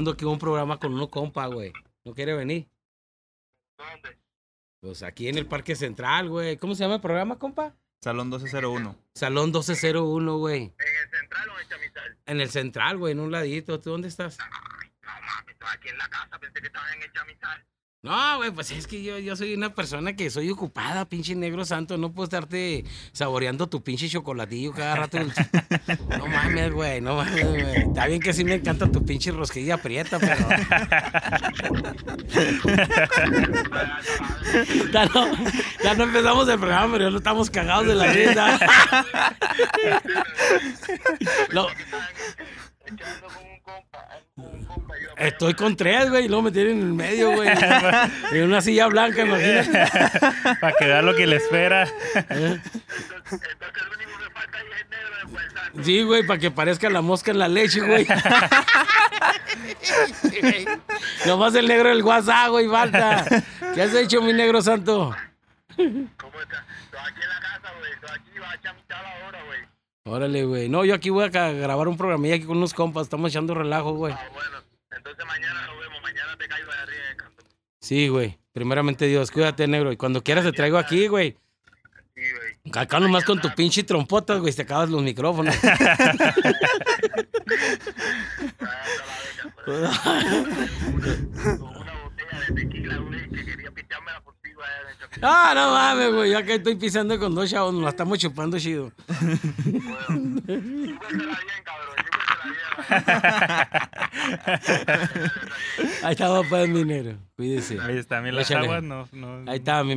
Ando aquí un programa con uno compa, güey. ¿No quiere venir? ¿Dónde? Pues aquí en el Parque Central, güey. ¿Cómo se llama el programa, compa? Salón 1201. Salón 1201, güey. ¿En el central o en Chamizal? En el Central, güey, en un ladito. ¿Tú dónde estás? No mames, estoy aquí en la casa, pensé que estabas en el Chamizal. No, güey, pues es que yo, yo soy una persona que soy ocupada, pinche negro santo. No puedo estarte saboreando tu pinche chocolatillo cada rato. No mames, güey, no mames, güey. Está bien que sí me encanta tu pinche rosquilla prieta, pero. ya, no, ya no empezamos el programa, pero ya no estamos cagados de la. Lo- Echando estoy con tres, güey, y luego me tienen en el medio, güey. En una silla blanca, imagínate. Para que vea lo que le espera. Entonces, entonces el único que falta ahí es el negro de Puerta. Sí, güey, para que parezca la mosca en la leche, güey. Sí. Nomás el negro del WhatsApp, güey, falta. ¿Qué has hecho, mi negro santo? ¿Cómo estás? Estoy aquí en la casa, güey. Estoy aquí, va a Chamizal ahora, güey. Órale, güey. No, yo aquí voy a grabar un programilla aquí con unos compas. Estamos echando relajo, güey. Ah, bueno. Entonces mañana nos vemos. Mañana te caigo de arriba en el canto. Sí, güey. Primeramente Dios, cuídate, negro. Y cuando quieras te traigo aquí, güey. Sí, güey. Acá nomás con tu pinche trompota, güey, te acabas los micrófonos. Ah, Con una botella de tequila, güey, que quería pichármela por ti, güey, allá en el Chamizal. Ah, no mames, güey. Yo acá estoy pisando con dos chavos, nos la estamos chupando chido. Chúpensela bien, cabrón. Ahí estaba, pues, mi negro. Cuídese. Ahí está, también las Échale. aguas no, no. Ahí está, mi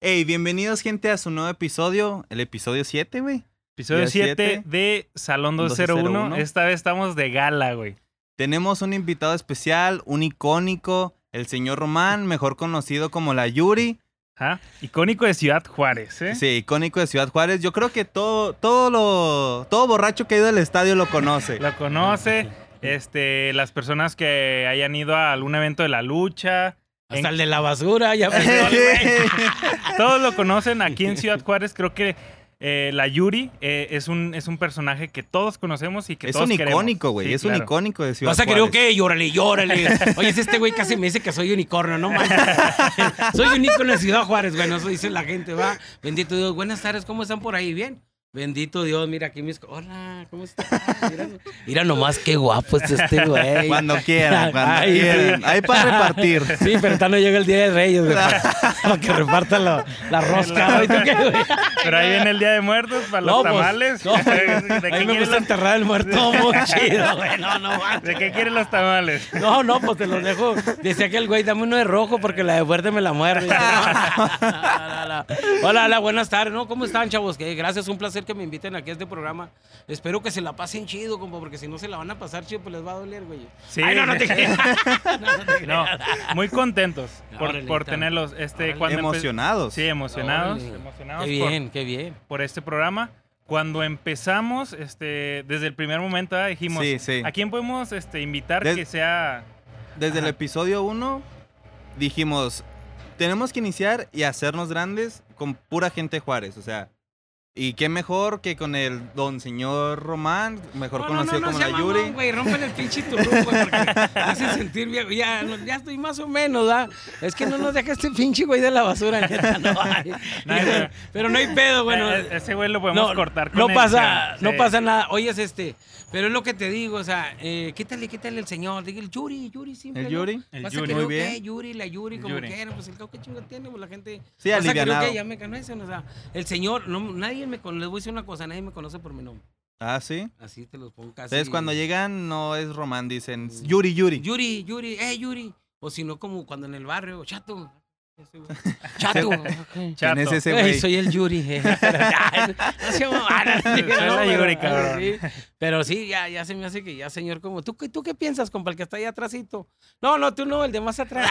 Hey, bienvenidos, gente, a su nuevo episodio. El episodio 7, güey. Episodio Día 7 siete. de Salón 201. 201. Esta vez estamos de gala, güey. Tenemos un invitado especial, un icónico, el señor Román, mejor conocido como la Yuri. Ajá. Icónico de Ciudad Juárez, ¿eh? Sí, icónico de Ciudad Juárez. Yo creo que todo, todo lo, todo borracho que ha ido al estadio lo conoce. Lo conoce. Este, las personas que hayan ido a algún evento de la lucha. Hasta En- el de la basura, ya. Todos lo conocen aquí en Ciudad Juárez. Creo que eh, la Yuri eh, es, un, es un personaje que todos conocemos y que es todos un icónico, güey. Sí, es un icónico de Ciudad Vas a Juárez. querer que llórale, llórale. Oye, si este güey casi me dice que soy unicornio, no mames. soy un ícono de Ciudad Juárez, güey. Eso dice la gente, va. Bendito Dios. Buenas tardes, ¿cómo están por ahí? ¿Bien? Bendito Dios, mira aquí mis. Hola, ¿cómo estás? Mira, mira nomás qué guapo es este güey. Cuando quieran, cuando Ay, sí. Ahí para repartir. Sí, pero ahorita no llega el día de Reyes, güey. Para, que repartan la, la rosca. Pero ahí viene el Día de Muertos para los No, pues, tamales. no, ¿De, qué Ahí me quieren gusta los, enterrar el muerto muy chido, güey. No, no, manches. ¿De qué quieren los tamales? No, no, pues te los dejo. Decía que el güey, dame uno de rojo porque la de fuerte me la muerde. No, no, no. Hola, hola, buenas tardes. ¿No? ¿Cómo están, chavos? Que gracias, un placer que me inviten aquí a este programa. Espero que se la pasen chido, compa, porque si no se la van a pasar chido, pues les va a doler, güey. Sí. Ay, no, no te creas. No, no te No, creas. muy contentos por, Órale, por tenerlos. Este, cuando Emocionados. Sí, emocionados. Órale. emocionados Qué por- bien, qué bien. por este programa. Cuando empezamos, este, desde el primer momento ¿verdad? dijimos, Sí, sí. ¿a quién podemos este, invitar Des- que sea... Desde el Ajá. episodio 1 dijimos, tenemos que iniciar y hacernos grandes con pura gente de Juárez, o sea, y qué mejor que con el don señor Román, mejor No, no, conocido no, no, como la Yuri. güey, rompen el pinche turrón, güey, porque me hace sentir viejo. Ya, no, ya estoy más o menos, ¿da? Es que no nos deja este pinche güey de la basura, neta, no. ay. Nada. Pero no hay pedo, bueno. Eh, ese güey lo podemos no, cortar con no el- pasa, sí. no pasa nada. Oyes este, pero es lo que te digo, o sea, eh, quítale, quítale el señor, diga el Yuri, Yuri simple. ¿El ¿no? Yuri? El Yuri. querer, Muy ¿qué? bien. Yuri, la Yuri, El como Yuri. quieran, pues el cabo que chingo tiene, pues la gente. Sí, alivianado. ¿qué? Ya me conocen, o sea, el señor, no, nadie me conoce, les voy a decir una cosa, nadie me conoce por mi nombre. Ah, sí. Así te los pongo casi. Entonces cuando llegan no es Román, dicen Yuri, Yuri. Yuri, Yuri, eh, Yuri. O si no, como cuando en el barrio, chato. Chato. ok. ¿Quién Chato. es ese Ey, soy el Yuri. eh. Pero ya, no se ah, no, sí, Soy la pero- Yuri, cabrón. sí. Pero sí, ya, ya se me hace que ya, señor, como, ¿tú, qué- ¿tú qué piensas, compa, el que está ahí atrásito? No, no, tú no, el de más atrás.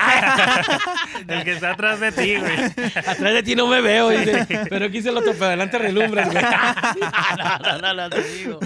El que está atrás de ti, güey. atrás de ti no me veo, dice. Pero aquí se lo tope adelante relumbras, güey. no, no, no, no, te digo.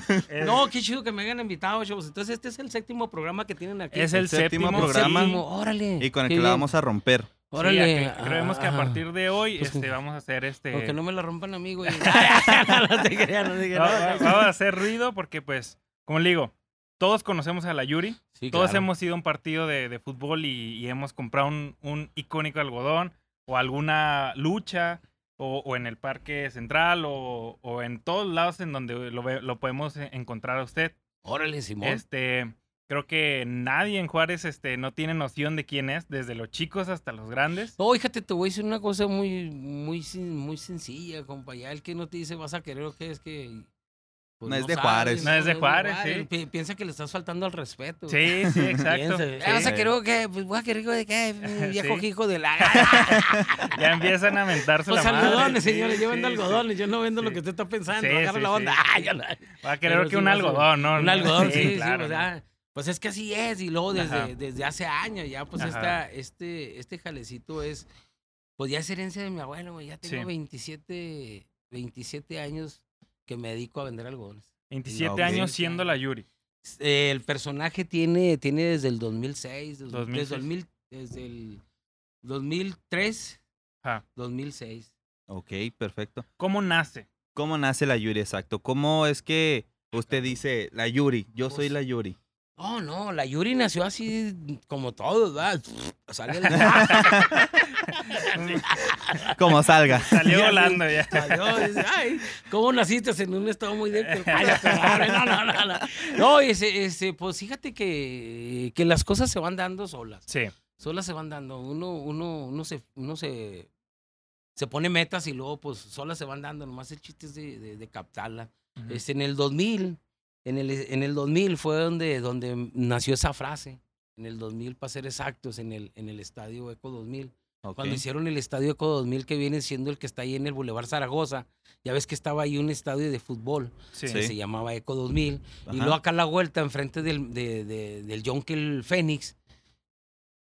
No, qué chido que me hayan invitado, chavos. Entonces, este es el séptimo programa que tienen aquí. Es el, El séptimo séptimo programa. Séptimo, órale. Y con el que la vamos a romper. Órale. creemos que a partir de hoy Pues, este, vamos a hacer este... Porque no me la rompan a mí, güey. no te creas, no te creas. Vamos a hacer ruido porque, pues, como le digo, todos conocemos a la Yuri. Sí, Todos claro. hemos ido a un partido de, de fútbol y, y hemos comprado un, un icónico algodón o alguna lucha o, o en el Parque Central o, o en todos lados en donde lo, lo podemos encontrar a usted. Órale, Simón. Este, creo que nadie en Juárez este, no tiene noción de quién es, desde los chicos hasta los grandes. No, fíjate, te voy a decir una cosa muy, muy, muy sencilla, compa. Ya el que no te dice vas a querer o qué es que. pues, No es de Juárez. No es de Juárez, sí. Pi- Piensa que le estás faltando al respeto. Sí, sí, exacto. Piensa, sí. "Ah, ¿Vas a querer o qué? Pues voy a querer de qué, viejo Sí. hijo de la. Ya empiezan a mentarse Pues la madre. algodones, Sí, señores. Yo sí, vendo sí. algodones. Yo no vendo lo que usted está pensando. Sí, agarra sí, la sí. onda. Ah, ya la- Va a querer Pero que sí, un algodón, ¿no? Un algodón, sí, sí, claro, o sea, pues es que así es, y luego desde, Ajá. desde hace años ya, pues esta, este, este jalecito es, pues ya es herencia de mi abuelo, güey, ya tengo Sí. 27, 27 años que me dedico a vender algodones. 27 Ok. años siendo la Yuri. El personaje tiene, tiene desde el 2006, desde, 2006. desde el, mil- desde el 2003, Ajá. 2006. Ok, perfecto. ¿Cómo nace? ¿Cómo nace la Yuri, exacto? ¿Cómo es que usted dice, la Yuri, yo soy Pues- la Yuri? Oh, no, la Yuri nació así como todos, ¿verdad? Sale el- Como salga. Salió Ya, volando ya. Salió, dice, ay, ¿cómo naciste en un estado muy débil? No, no, no, no. No, ese, ese, pues fíjate que, que las cosas se van dando solas. Sí. Solas se van dando. Uno, uno, uno se, uno se, se pone metas y luego, pues, solas se van dando. Nomás el chiste es de, de, de captarla. Este, en el 2000, en el, en el 2000 fue donde, donde nació esa frase. En el 2000, para ser exactos, en el, en el estadio Eco 2000 Ok. cuando hicieron el estadio Eco 2000, que viene siendo el que está ahí en el Boulevard Zaragoza, ya ves que estaba ahí un estadio de fútbol Sí. que se llamaba Eco 2000, y Ajá. luego acá a la vuelta, enfrente del, de, de- del Jonkel Fénix.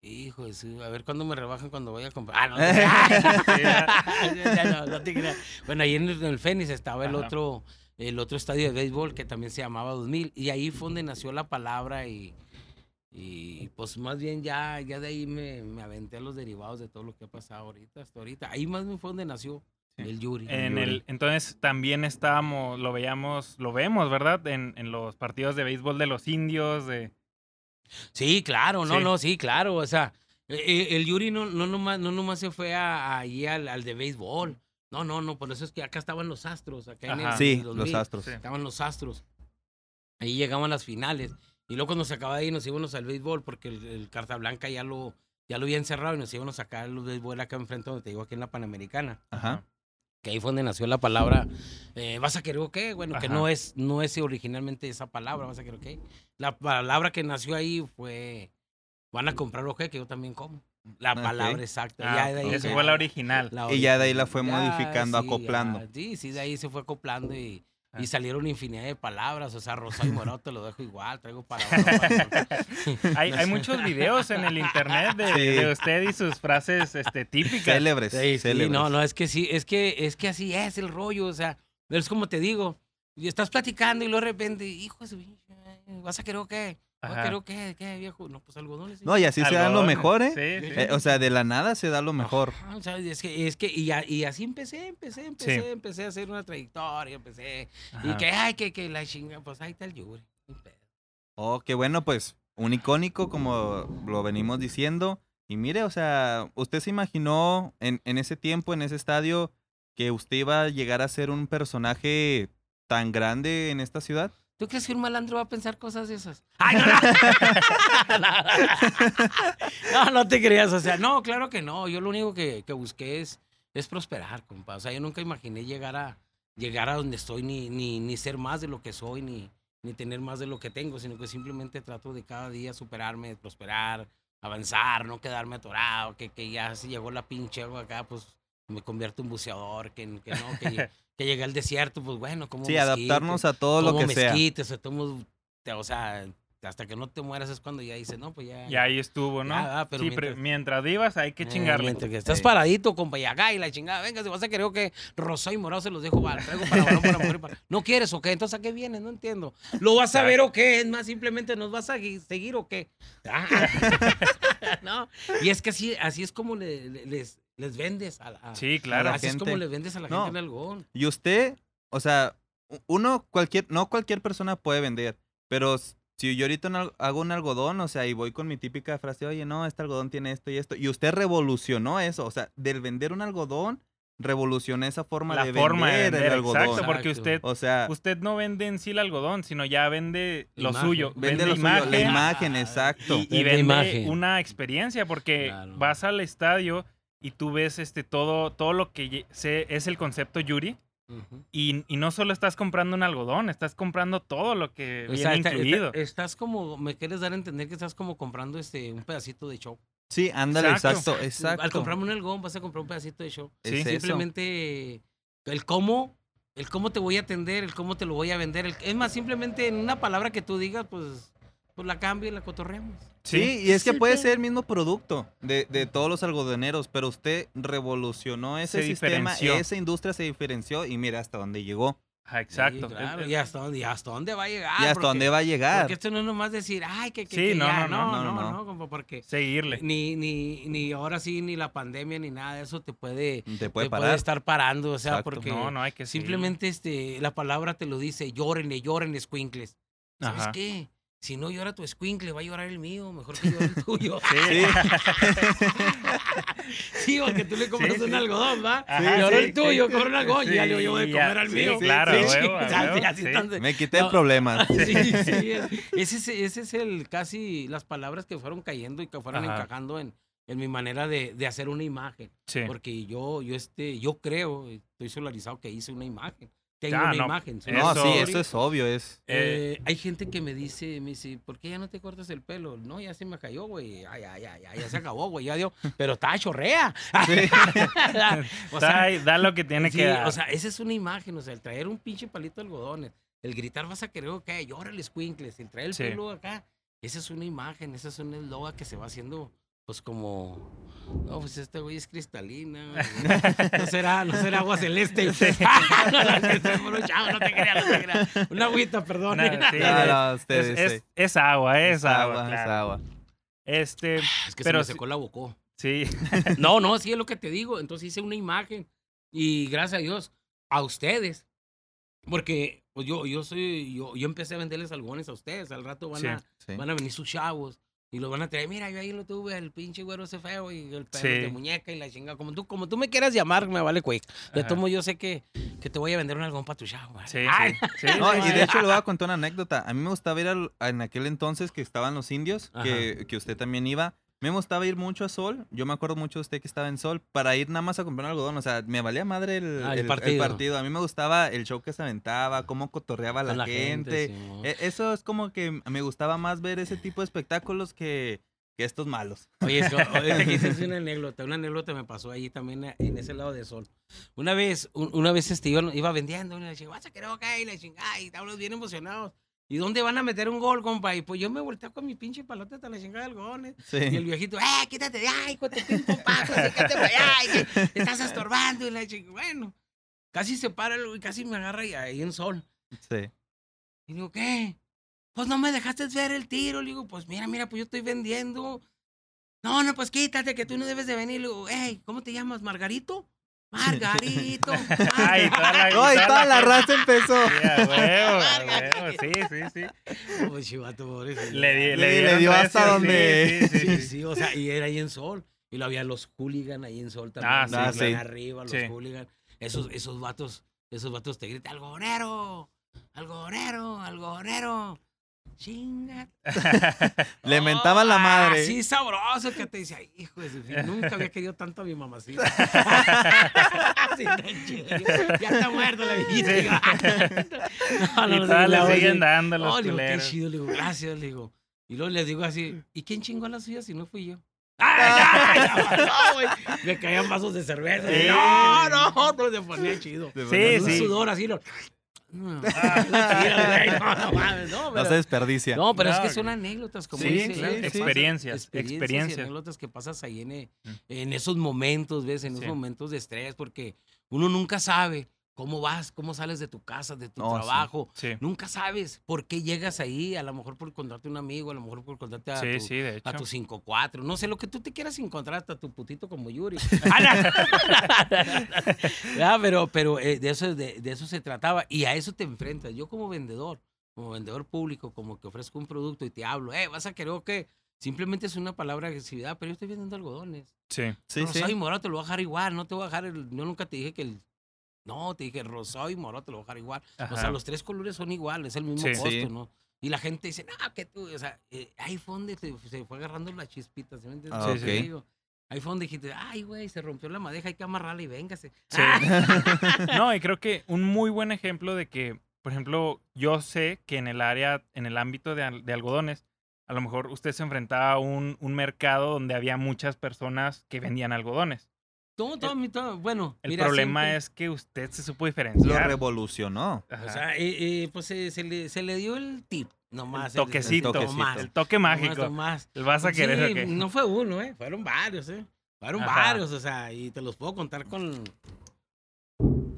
Hijo a ver cuándo me rebajan cuando vaya a comprar. Ah, no, no, Sí, ya, no, no te creas. Bueno, ahí en el, en el Fénix estaba el Ajá. otro, el otro estadio de béisbol que también se llamaba 2000, y ahí fue donde nació la palabra y, y pues más bien ya, ya de ahí me, me aventé a los derivados de todo lo que ha pasado ahorita, hasta ahorita. Ahí más bien fue donde nació Sí. el Yuri. En Yuri. el, entonces también estábamos, lo veíamos, lo vemos, ¿verdad? En, en los partidos de béisbol de los indios, de... Sí, claro, no, Sí. no, sí, claro. O sea, eh, eh, el Yuri no, no, nomás, no nomás se fue a, ahí al, al de béisbol. No, no, no, por eso es que acá estaban los astros. Acá en el. Sí, en el los 2000. astros. Estaban los astros. Ahí llegaban las finales. Y luego cuando se acababa de ir nos íbamos al béisbol porque el, el Carta Blanca ya lo, ya lo había encerrado y nos íbamos a sacar los béisbol acá enfrente donde te digo, aquí en la Panamericana. Ajá. Que ahí fue donde nació la palabra, eh, ¿vas a querer o qué? Bueno, que no es, no es originalmente esa palabra, ¿vas a querer o qué? La palabra que nació ahí fue, van a comprar o qué, que yo también como. La palabra exacta. Ah, ya de ahí esa se- fue la original. la Y ya de ahí la fue modificando, sí, acoplando. ya, sí, sí, de ahí se fue acoplando y, Ah. y salieron infinidad de palabras. O sea, rosado y morado te lo dejo igual, traigo para. Hay, hay muchos videos en el internet de, Sí. de usted y sus frases este, típicas. Célebres. Sí, sí, célebres. no, no, es que sí, es que, es que así es el rollo, o sea, es como te digo, y estás platicando y luego de repente, hijo ¿vas a querer o qué? ¿Vas a Ajá. querer o qué? ¿Qué, viejo? No, pues algodones. sí. No, y así se dan lo mejor, ¿eh? Sí, sí. Eh, O sea, de la nada se da lo mejor. Ajá, o sea, es que, es que, y, a- y así empecé, empecé, empecé, Sí. empecé a hacer una trayectoria, empecé, y que, ay, que, que la chinga, pues ahí está el Yuri. Oh, qué bueno, pues un icónico como lo venimos diciendo. Y mire, o sea, ¿usted se imaginó en, en ese tiempo, en ese estadio, que usted iba a llegar a ser un personaje tan grande en esta ciudad? ¿Tú crees que un malandro va a pensar cosas de esas? ¡Ay, no, no! no, no te creas. O sea, no, claro que no. Yo lo único que, que busqué es, es prosperar, compa. O sea, yo nunca imaginé llegar a, llegar a donde estoy, ni, ni, ni ser más de lo que soy, ni, ni tener más de lo que tengo, sino que simplemente trato de cada día superarme, prosperar, avanzar, no quedarme atorado, que, que ya si llegó la pinche agua acá, pues me convierto en buceador, que, que no, que, que llegué al desierto, pues bueno, como Sí, adaptarnos a todo lo como que o sea, o sea, hasta que no te mueras es cuando ya dices, no, pues ya. Y ahí estuvo, ¿no? Ya, ah, pero sí, mientras- pero mientras vivas hay que eh, chingarle. mientras que estás Sí. paradito, compa, y acá y la chingada, venga, si vas a querer que rosado y morado se los dejo, para, traigo para varón, para mujer, para- ¿No quieres o qué? Entonces, ¿a qué vienes? No entiendo. ¿Lo vas a ver o qué? Es más, simplemente nos vas a gui- seguir o qué. Ah. ¿No? Y es que así, así es como le- le- les, les vendes a la... Sí, claro. la así es gente. como le vendes a la No. gente el algodón. Y usted, o sea, uno, cualquier, no cualquier persona puede vender, pero si yo ahorita hago un algodón, o sea, y voy con mi típica frase, oye, no, este algodón tiene esto y esto, y usted revolucionó eso, o sea, del vender un algodón, revolucionó esa forma La de forma de vender, vender, el algodón. exacto, porque usted, O sea, usted no vende en sí el algodón, sino ya vende lo Imagen. suyo. vende lo suyo, la imagen, imagen, exacto. y, y Vende vende imagen. una experiencia porque Claro. vas al estadio y tú ves este todo todo lo que se- es el concepto Yuri y, y no solo estás comprando un algodón, estás comprando todo lo que O viene sea, está- incluido. está- estás como, me quieres dar a entender que estás como comprando este un pedacito de show. Sí, ándale, Exacto. exacto, exacto. Al comprarme un algodón vas a comprar un pedacito de show. Es Sí, eso. Simplemente el cómo, el cómo te voy a atender, el cómo te lo voy a vender. el- es más, simplemente en una palabra que tú digas, pues, pues la cambio y la cotorreamos. Sí, y es que puede ser el mismo producto de, de todos los algodoneros, pero usted revolucionó ese Se sistema, diferenció. esa industria se diferenció y mira hasta dónde llegó Ajá, exacto. Sí, claro, y, hasta dónde, y hasta dónde va a llegar. y hasta Ah, porque- dónde va a llegar. Porque esto no es nomás decir, ay, que, que, Sí, que no, ya, no, no, no, no, no, no, no. como porque Seguirle. ni, ni, ni ahora sí, ni la pandemia, ni nada de eso te puede, Te puede te parar. puede estar parando, o sea, Exacto. porque No, no hay que seguirle. simplemente este, la palabra te lo dice, llórenle, llórenle, squinkles. ¿Sabes Ajá. qué? Si no llora tu squinkle, va a llorar el mío, mejor que llore el tuyo. Sí. sí, porque tú le compras Sí, un sí. algodón, ¿va? Sí, el tuyo, sí. compra un algodón, y ya le yo voy a comer al sí, mío. claro, huevo, así- huevo, así sí. tan- Me quité No. problemas. Sí, sí, es- ese, es, ese es el casi las palabras que fueron cayendo y que fueron Ajá. encajando en, en mi manera de, de hacer una imagen. Sí. Porque yo, yo, este, yo creo, estoy solarizado que hice una imagen. Tengo una no, imagen. No, sí, Eso- es obvio, es... eh, hay gente que me dice, me dice, ¿por qué ya no te cortas el pelo? No, ya se me cayó, güey. Ay, ay, ay, ay, ya se acabó, güey. Ya dio. Pero está chorrea. o Está ahí, da lo que tiene sí, que dar. o sea, esa es una imagen. O sea, el traer un pinche palito de algodón, el gritar vas a querer que llórale, squinkles, el traer el Sí. pelo acá. Esa es una imagen, esa es una esloga que se va haciendo, pues como. No, pues este güey es cristalina. güey. No será, no será agua celeste. no, chavo, no te creas, no te creas. Una agüita, perdón. Una- sí, No, de- no, es, ustedes, es- sí. es agua, es, Es agua, agua, es claro. agua. Este, Es que Pero se sí- me secó la bocó. sí. No, no, sí es lo que te digo. Entonces hice una imagen. Y gracias a Dios, a ustedes. Porque pues yo, yo soy, yo, yo empecé a venderles algodones a ustedes. Al rato van, Sí, a, Sí. van a venir sus chavos. Y los van a traer, mira, yo ahí lo tuve, el pinche güero ese feo y el Sí. de muñeca y la chinga. Como tú, como tú me quieras llamar, me vale quick. De tomo yo sé que, que te voy a vender un algodón para tu chavo. Sí, sí, No, y de hecho le voy a contar una anécdota. A mí me gustaba ir al- en aquel entonces que estaban los indios, que, que usted también iba. Me gustaba ir mucho a Sol. Yo me acuerdo mucho de usted que estaba en Sol para ir nada más a comprar un algodón. O sea, me valía madre el, Ah, el el- el partido. A mí me gustaba el show que se aventaba, cómo cotorreaba con la, gente. E- Eso es como que me gustaba más ver ese tipo de espectáculos que, que estos malos. Oye, es que ahorita que dices una anécdota, una anécdota me pasó ahí también en ese lado de sol. Una vez, un- una vez este, iba, iba vendiendo, y le dije, vas a querer acá, y la chingada, y estábamos bien emocionados. ¿Y dónde van a meter un gol, compa? Y pues yo me volteé con mi pinche palote hasta la chingada del gol. Sí. Y el viejito, ¡eh, quítate de ahí, pinche paco! ¡Quítate para allá! y que estás estorbando! Y la chingada, bueno, casi se para el güey, casi me agarra y ahí en sol. Sí. Y digo, ¿qué? Pues no me dejaste ver el tiro. Le digo, pues mira, mira, pues yo estoy vendiendo. No, no, pues quítate, que tú no debes de venir. Le digo, hey, ¿cómo te llamas? ¿Margarito? Margarito. Ay, toda la, ¡Ay, toda la raza empezó! Sí, a huevo, huevo, sí, sí, sí. Pues chivato, pobrecito. Le, di, Sí, le, le dio hasta donde- Sí, sí, Sí, sí. sí, o sea, y era ahí en Sol. Y lo había los hooligan ahí en Sol también. Ah, sí, sí. arriba, los Sí. hooligan. Esos, esos vatos, esos vatos te gritan, algodonero, algodonero, algodonero. Chinga. Le mentaban la madre. Sí, sabroso que te dice, "Ay, hijo de nunca había querido tanto a mi mamacita. Sí, ya está muerta la viejita. No, no, y no, todas sí, le siguen dando No, los le digo, qué chido, le digo, gracias, le digo. Y luego les digo así, ¿y quién chingó la suya si no fui yo? ¡Ay, ya, no, güey! Me caían vasos de cerveza. Sí. No, no, todo se ponía chido. Sí, verdad, Un sí. sudor así, lo... No, no, no mames, no, No pero- se desperdicia. no, pero es que son anécdotas, como sí, dice Experiencias, y experiencias. anécdotas que pasas ahí en, eh, Mm. en esos momentos, ¿ves? En esos Sí. momentos de estrés, porque uno nunca sabe cómo vas, cómo sales de tu casa, de tu No, trabajo. Sí, Nunca sabes por qué llegas ahí, a lo mejor por encontrarte un amigo, a lo mejor por encontrarte a sí, tu, a tu 5-4, no sé, lo que tú te quieras encontrar, hasta tu putito como Yuri. Ah, no. Ya, pero pero eh, de, eso, de, de eso se trataba y a eso te enfrentas. Yo como vendedor, como vendedor público, como que ofrezco un producto y te hablo, eh, vas a querer o qué. Simplemente es una palabra de agresividad, pero yo estoy vendiendo algodones. Sí. Sí, rosado sí. y morado te lo voy a dejar igual, no te voy a dejar el, yo nunca te dije que el, no, te dije rosado y morado te lo voy a dejar igual. O sea, Ajá. los tres colores son iguales, es el mismo Sí. costo, Sí. ¿no? Y la gente dice, no, que tú, o sea, eh, ahí fue donde se, se fue agarrando la chispita, ¿sí me entiendes? Ah, Lo que ok. te digo. Ahí fue donde dijiste, ay, güey, se rompió la madeja, hay que amarrarla y véngase. Sí. No, y creo que un muy buen ejemplo de que, por ejemplo, yo sé que en el área, en el ámbito de, de algodones, a lo mejor usted se enfrentaba a un, un mercado donde había muchas personas que vendían algodones. Todo, todo, mi- todo, bueno. El mira, problema siempre- es que usted se supo Lo diferenciar. revolucionó. Ajá. O sea, eh, eh, pues eh, se, le, se le dio el tip, nomás. el toquecito, el toquecito. Nomás, el toque mágico. nomás. ¿El vas a querer Sí, o qué? No fue uno, ¿eh? Fueron varios, ¿eh? Fueron Ajá. varios, o sea, y te los puedo contar con.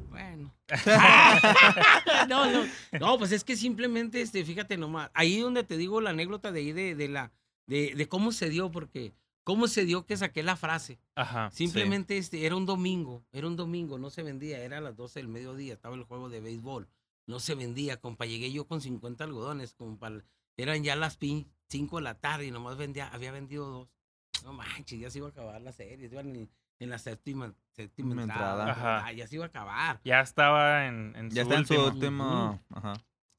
Bueno. no, no. No, pues es que simplemente, este, fíjate nomás. Ahí donde te digo la anécdota de ahí de, de la. De, de cómo se dio, porque. ¿Cómo se dio que saqué la frase? Ajá. Simplemente este, era un domingo, era un domingo, no se vendía, era a las 12 del mediodía, estaba el juego de béisbol, no se vendía, compa, llegué yo con 50 algodones, compa, eran ya las 5 de la tarde y nomás vendía, había vendido dos. No manches, ya se iba a acabar la serie, iban en, en la séptima, séptima entrada, entrada. Ajá. ya se iba a acabar. Ya estaba en, en Ya su está en su último. último. Ajá.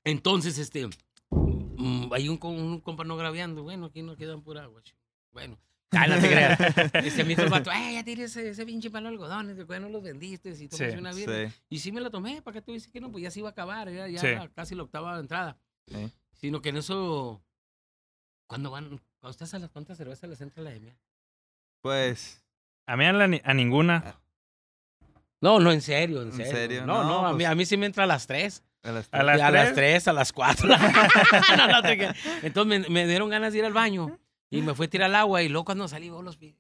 Entonces, este, mm, hay un, co- un compa no grabeando, bueno, aquí no quedan pura agua. Bueno, ah, no te creas. Este, me dijo el vato, eh, ya tienes ese, ese pinche palo de algodones, de no los vendiste, si tomas Sí, una birra. Sí. Y sí me la tomé, ¿para qué tú dices que no? Pues ya se iba a acabar, ya, ya Sí. era casi la octava entrada. Sí. Sino que en eso, cuando van, cuando estás a las cuantas cervezas les entra la demia. Pues. A mí a, la a ninguna. No, no, en serio, en ¿En serio. serio? No, no, No, a, mí, pues- a mí sí me entra a las tres. A las A las a las tres. tres, a las cuatro. no, no te creas. Entonces me, me dieron ganas de ir al baño y me fui a tirar al agua y luego cuando salí, vos los vi.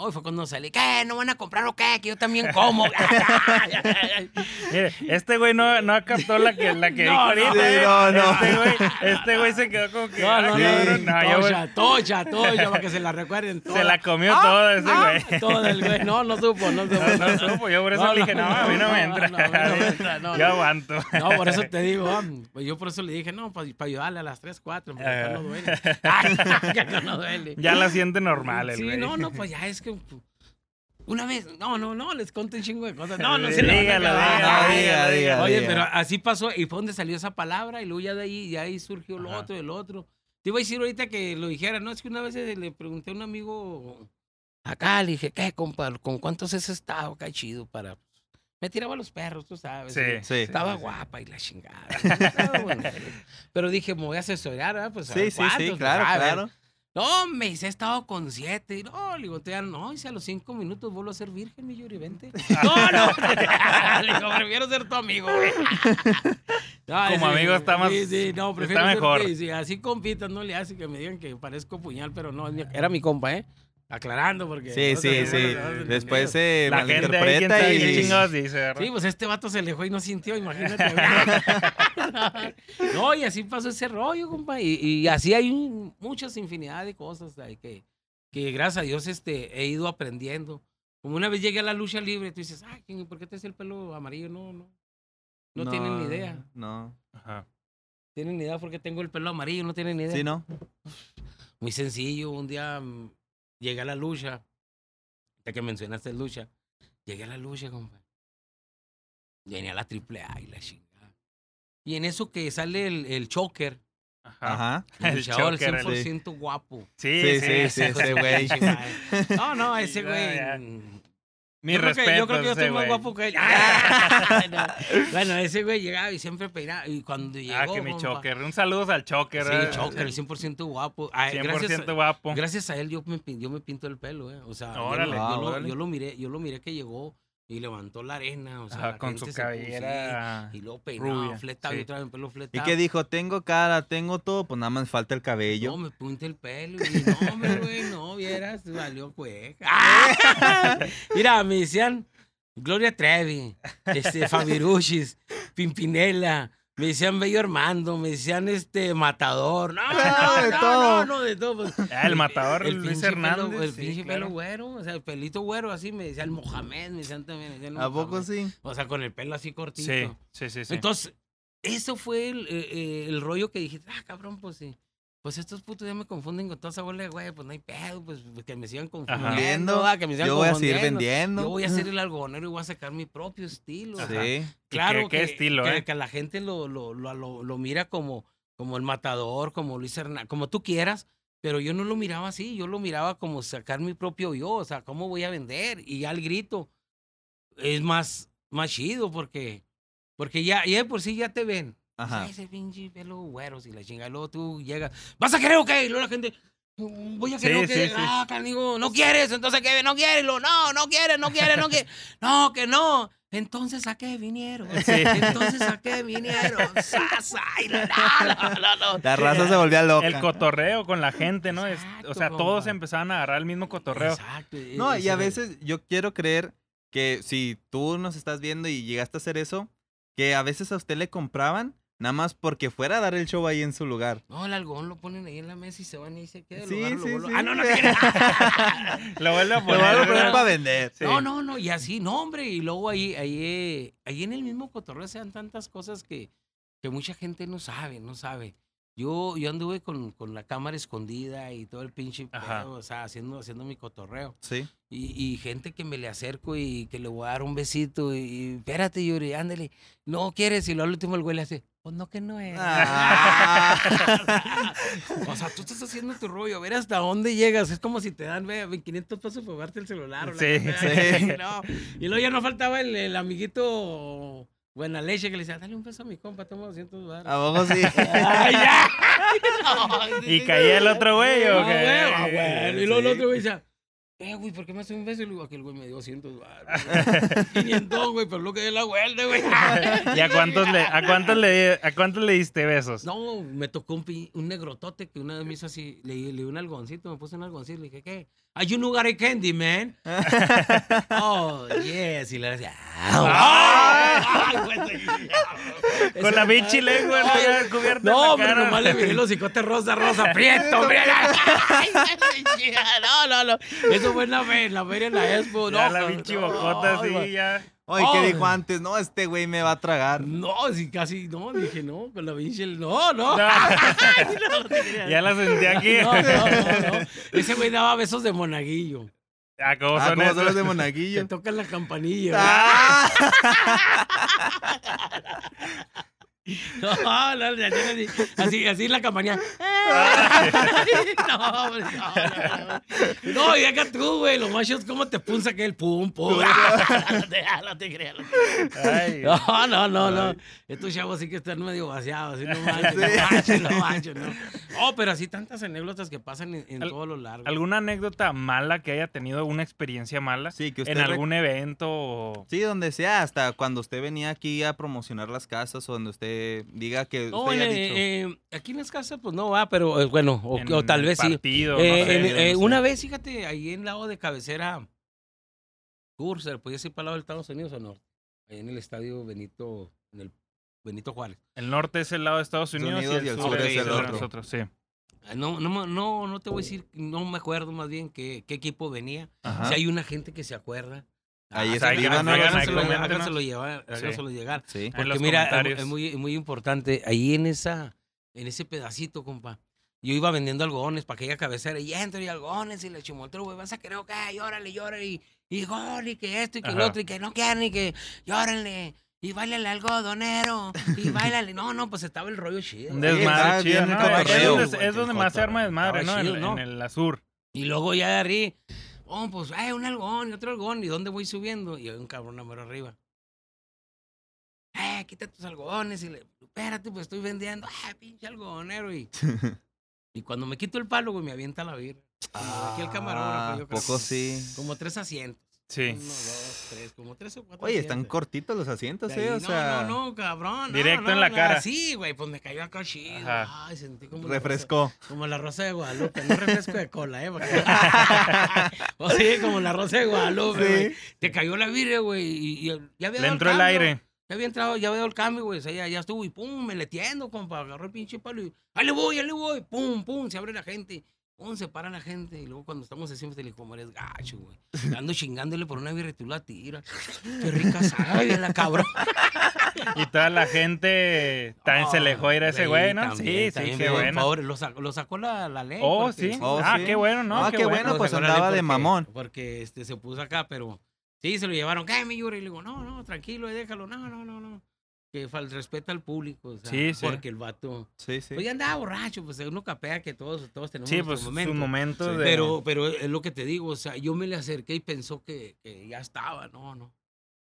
No, y fue cuando salí, ¿qué? ¿No van a comprar o qué? Que yo también como. Mire, este güey no, no captó la que, la que No, dijo no. ahorita. Sí, ¿eh? no, no. Este güey, este güey se quedó como que. No, ah, no, Sí. cabrón, no, no, yo voy- tocha, tocha, tocha, para que se la recuerden toda. se la comió Ah, toda ese ah, güey. Toda el güey, no, no supo, no supo. No, no supo, yo por eso No, le dije, no, a mí no me no, entra. no, no no, yo no. aguanto. No, por eso te digo, ah, pues yo por eso le dije, no, para ayudarle a las 3, 4, porque acá Ah. no duele. Ay, acá no duele. Ya la siente normal el Sí, güey. no, no, pues ya es que una vez, no, no, no, les conté un chingo de cosas. No, no, Sí, sí, no, dígalo, dígalo, dígalo, Oye, pero así pasó, y fue donde salió esa palabra, y luego ya de ahí, y ahí surgió lo Ajá. otro, el otro. Te iba a decir ahorita que lo dijera, no, es que una vez le pregunté a un amigo acá, le dije, ¿qué, compa? ¿Con cuántos has estado? Qué chido para... Me tiraba los perros, tú sabes. Sí, Sí. Estaba guapa y la chingada. Pero dije, me voy a asesorar, ¿verdad? Pues a ver Sí, sí, sí, claro, pues, claro. No, me dice, he estado con siete. Y No, le digo, te no, dice, a los cinco minutos vuelvo a ser virgen, mi Yuri, vente. No, no. le digo, prefiero ser tu amigo, güey. No, Como amigo está más- Sí, sí, no, prefiero está ser- mejor. sí, sí, así compitan, no le hace que me digan que parezco puñal, pero no, era mi compa, ¿eh? Aclarando, porque... Sí, no sí, sí. no no Después no se La gente ahí, quién malinterpreta y. chingados dice, ¿verdad? Sí, pues este vato se alejó y no sintió, imagínate. no, y así pasó ese rollo, compa. Y, y así hay un- muchas infinidad de cosas ahí que, que gracias a Dios este, he ido aprendiendo. Como una vez llegué a la lucha libre, tú dices, ay, ¿quién- ¿por qué te hace el pelo amarillo? No, no. No, tienen ni idea. No. Ajá. Tienen ni idea porque tengo el pelo amarillo, no tienen ni idea. Sí, ¿no? Muy sencillo, un día llegué a la lucha, ya que mencionaste lucha, llegué a la lucha, compa. Llegué a la triple A y la chingada. Y en eso que sale el, el choker, Ajá. Ajá. el luchador choker, el- 100% guapo. Sí, Sí, sí, sí, sí. ese güey. No, no, ese güey. Mi yo creo que- respeto. yo creo que yo ese estoy más güey. guapo que él. No. Bueno, ese güey llegaba y siempre peinaba. Y cuando llegó. Ah, que mi compa, choker. Un saludo al choker. Sí, ¿eh? choker, el 100% guapo. Ah, 100% gracias, a- guapo. Gracias a él yo me, yo me pinto el pelo, ¿eh? O sea, yo Órale. lo- Ah, yo, lo, yo lo miré, yo lo miré que llegó y levantó la arena, o sea, Ajá, la con gente su cabellera. y luego peinado, rubia, fletado sí. y otra vez pelo ¿Y fletado. qué dijo? Tengo cara, tengo todo, pues nada más falta el cabello. No, me pinté el pelo y no, hombre, güey, no, vieras, valió cueja. ¡Ah! Mira, me decían Gloria Trevi, este, Fabiruchis, Pimpinela, me decían Bello Armando, me decían este Matador, no, no, de no, todo. no, no, de todo. pues. Ah, el matador, Luis pinche Hernández, pelo- el sí, pinche claro. pelo güero, o sea, el pelito güero así, me decía el Mohamed, me decían también. me decían el ¿A poco sí? O sea, con el pelo así cortito. Sí, sí, sí. sí. Entonces, eso fue el, eh, eh, el rollo que dije, ah, cabrón, pues sí. Pues estos putos ya me confunden con toda esa bola de güey, pues no hay pedo, pues que me sigan confundiendo. Ah, que me sigan Yo voy a seguir vendiendo. Yo voy a ser el algodonero y voy a sacar mi propio estilo. o sea, Sí. Claro qué- qué que, estilo, que, eh? que la gente lo, lo, lo, lo- lo mira como, como el matador, como Luis Hernández, como tú quieras, pero yo no lo miraba así, yo lo miraba como sacar mi propio yo, o sea, cómo voy a vender y ya el grito es más, más chido porque, porque ya, ya de por sí ya te ven. Ajá. Ese pinche pelo güeros y la chingada, luego tú llegas, ¿vas a querer o qué? Y luego la gente, "Mm, voy a querer Sí, o qué, sí, sí. ah, canigo, no quieres, entonces ¿qué? No quieres, lo, no, no quieres, no quieres, no quieres, no, que no. Entonces a qué vinieron, entonces a qué vinieron, Sasa, la, la, la, la, la. La raza se volvía loca. El cotorreo con la gente, ¿no? Es- Exacto, o sea, todos empezaban a agarrar el mismo cotorreo. Exacto. e- No, y a veces yo quiero creer que si tú nos estás viendo y llegaste a hacer eso, que a veces a usted le compraban nada más porque fuera a dar el show ahí en su lugar. No, el algodón lo ponen ahí en la mesa y se van y se queda. Sí, lo agarran, lo sí, sí. Ah, no, no, que- Lo vuelve a Lo poner. van a poner para vender. Sí. No, no, no, y así, no, hombre. Y luego ahí, ahí, eh, ahí en el mismo cotorreo se dan tantas cosas que, que mucha gente no sabe, no sabe. Yo, yo anduve con, con la cámara escondida y todo el pinche pedo, o sea, haciendo, haciendo mi cotorreo. Sí. Y, y gente que me le acerco y que le voy a dar un besito y, y, espérate, Yuri, ándale. No quieres, y luego al último el güey le hace, pues no que no es. Ah. o sea, tú estás haciendo tu rollo, a ver hasta dónde llegas. Es como si te dan ve, 500 pesos por darte el celular. o la Sí, sí. No. Y luego ya no faltaba el, el amiguito buena leche que le decía, dale un peso a mi compa, toma 200 baros. ¿A poco sí? ¡Ay, ya! No, ¿Y caía el otro güey o Ah, qué? ah, bueno. Y luego el otro güey decía, eh, güey, ¿por qué me hace un beso? Y aquel güey me dio 200 baros. 500, güey, pero lo que de la vuelta, güey. ¿Y a cuántos le, a cuántos le, a cuántos le diste besos? No, me tocó un, un negrotote que una vez me hizo así, le, le di un algoncito, me puse un algoncito, le dije, ¿qué? Are you no got a candy, man? oh, yes, y le decía, ¡ah! Con la bichi lengua ¿no? ya cubierta No, la pero nomás le miré los cicotes rosa, rosa, prieto. Ay, No, no, no. Eso fue en la feria, en la feria en la expo. Ya no, la no, pinche bocota así, ya. Oye, Oh. ¿qué dijo antes? No, este güey me va a tragar. No, sí, casi, no, dije, no, con la pinche, no, no. No. Te. Ya la sentí aquí. No, no, no, no. Ese güey daba besos de monaguillo. Ah, ¿cómo Ah, son esos? son los de Te Monaguillo. tocan la campanilla. Ah. No, no, no, no, así, así, así la campanilla. No, hombre, no, no, no. No, y acá tú, güey, los machos, ¿cómo te punza que el pum, pum? No te, no te creas. no No, no. Estos chavos sí que están medio vaciados, así no manches, no manches, no manches, no. Oh, pero así tantas anécdotas que pasan en, todo lo largo. ¿Alguna anécdota mala que haya tenido, una experiencia mala? Sí, que usted en algún evento o... Sí, donde sea, hasta cuando usted venía aquí a promocionar las casas o donde usted diga que No, usted ya eh, dicho. eh, aquí en las casas, pues no va, pero eh, bueno, o, en o tal el vez sí. partido, Eh, no sé, en- no eh, sé. una vez, fíjate, ahí en lado de cabecera, Sur, se le podía decir para el lado de Estados Unidos o no. Ahí en el estadio Benito, en el Benito Juárez. El norte es el lado de Estados Unidos, Unidos y el, sur es el otro. de nosotros, sí. Ah, No, no, no, no te voy a decir, no me acuerdo más bien qué, qué equipo venía. Ajá. Si hay una gente que se acuerda. Ahí ah, es sí, arriba, háganselo- ¿no? Ahí háganselo- llevar, Sí. llegar. Sí. Porque los mira, es, muy, muy importante, ahí en esa, en ese pedacito, compa, yo iba vendiendo algodones para aquella cabecera y entro y algodones y le chimoltero, güey, vas a querer, ok, llórale, llórale, y, y gol, y que esto y que el Ajá. otro, y que no quieren, y que llórenle, y bailale algodonero, y bailale, no, no, pues estaba el rollo chido. Desmadre está chido, ¿no? Es donde, más se arma desmadre, ¿no? En, el Azur. Y luego ya de arriba, oh, pues, eh, un algodón y otro algodón, ¿y dónde voy subiendo? Y hay un cabrón número arriba. Eh, quita tus algodones y le, espérate, pues estoy vendiendo, ah, pinche algodonero. Y, y cuando me quito el palo, güey, me avienta la birra. Aquí el camarógrafo, yo creo. Ah, poco sí. Como tres asientos. Sí. Uno, dos, tres, como tres o cuatro Oye, están cortitos los asientos, ¿eh? O no, sea, no, no, cabrón. no, Directo no, en la no, cara. Sí, güey, pues me cayó acá chido. Ajá. Ay, sentí como la rosa- refrescó. como la rosa de Guadalupe, no refresco de cola, ¿eh? Porque- o sí, como la rosa de Guadalupe, Sí. güey. Te cayó la birria, güey, y, y ya había Le dado entró el cambio. aire. Ya había entrado, ya había dado el cambio, güey. O sea, ya, ya estuvo y pum, me leteando, compa. Agarró el pinche palo y ahí le voy, ahí le voy. Pum, pum, se abre la gente. ¿Cómo se para la gente? Y luego cuando estamos así, te le digo, eres gacho, güey. Ando chingándole por una birra y tú la tiras. Qué rica sabe la cabrón. Y toda la gente también se le dejó ir a ese güey, ¿no? También, sí, también, sí, qué bueno. Pobre, lo sacó, lo sacó la, la ley. Oh, porque- sí. Oh, ah, sí. qué bueno, ¿no? Ah, qué bueno, pues andaba de mamón. Porque este, se puso acá, pero sí, se lo llevaron. ¿Qué, mi Yuri? Y le digo, no, no, tranquilo, déjalo. No, no, no, no. Que respeta al público. O sea, Sí, sí. Porque el vato. Sí, sí. Pues ya andaba borracho, pues uno capea que todos, todos tenemos Sí, pues momento. Sí. de... Pero, pero es lo que te digo, o sea, yo me le acerqué y pensó que, que ya estaba. No, no.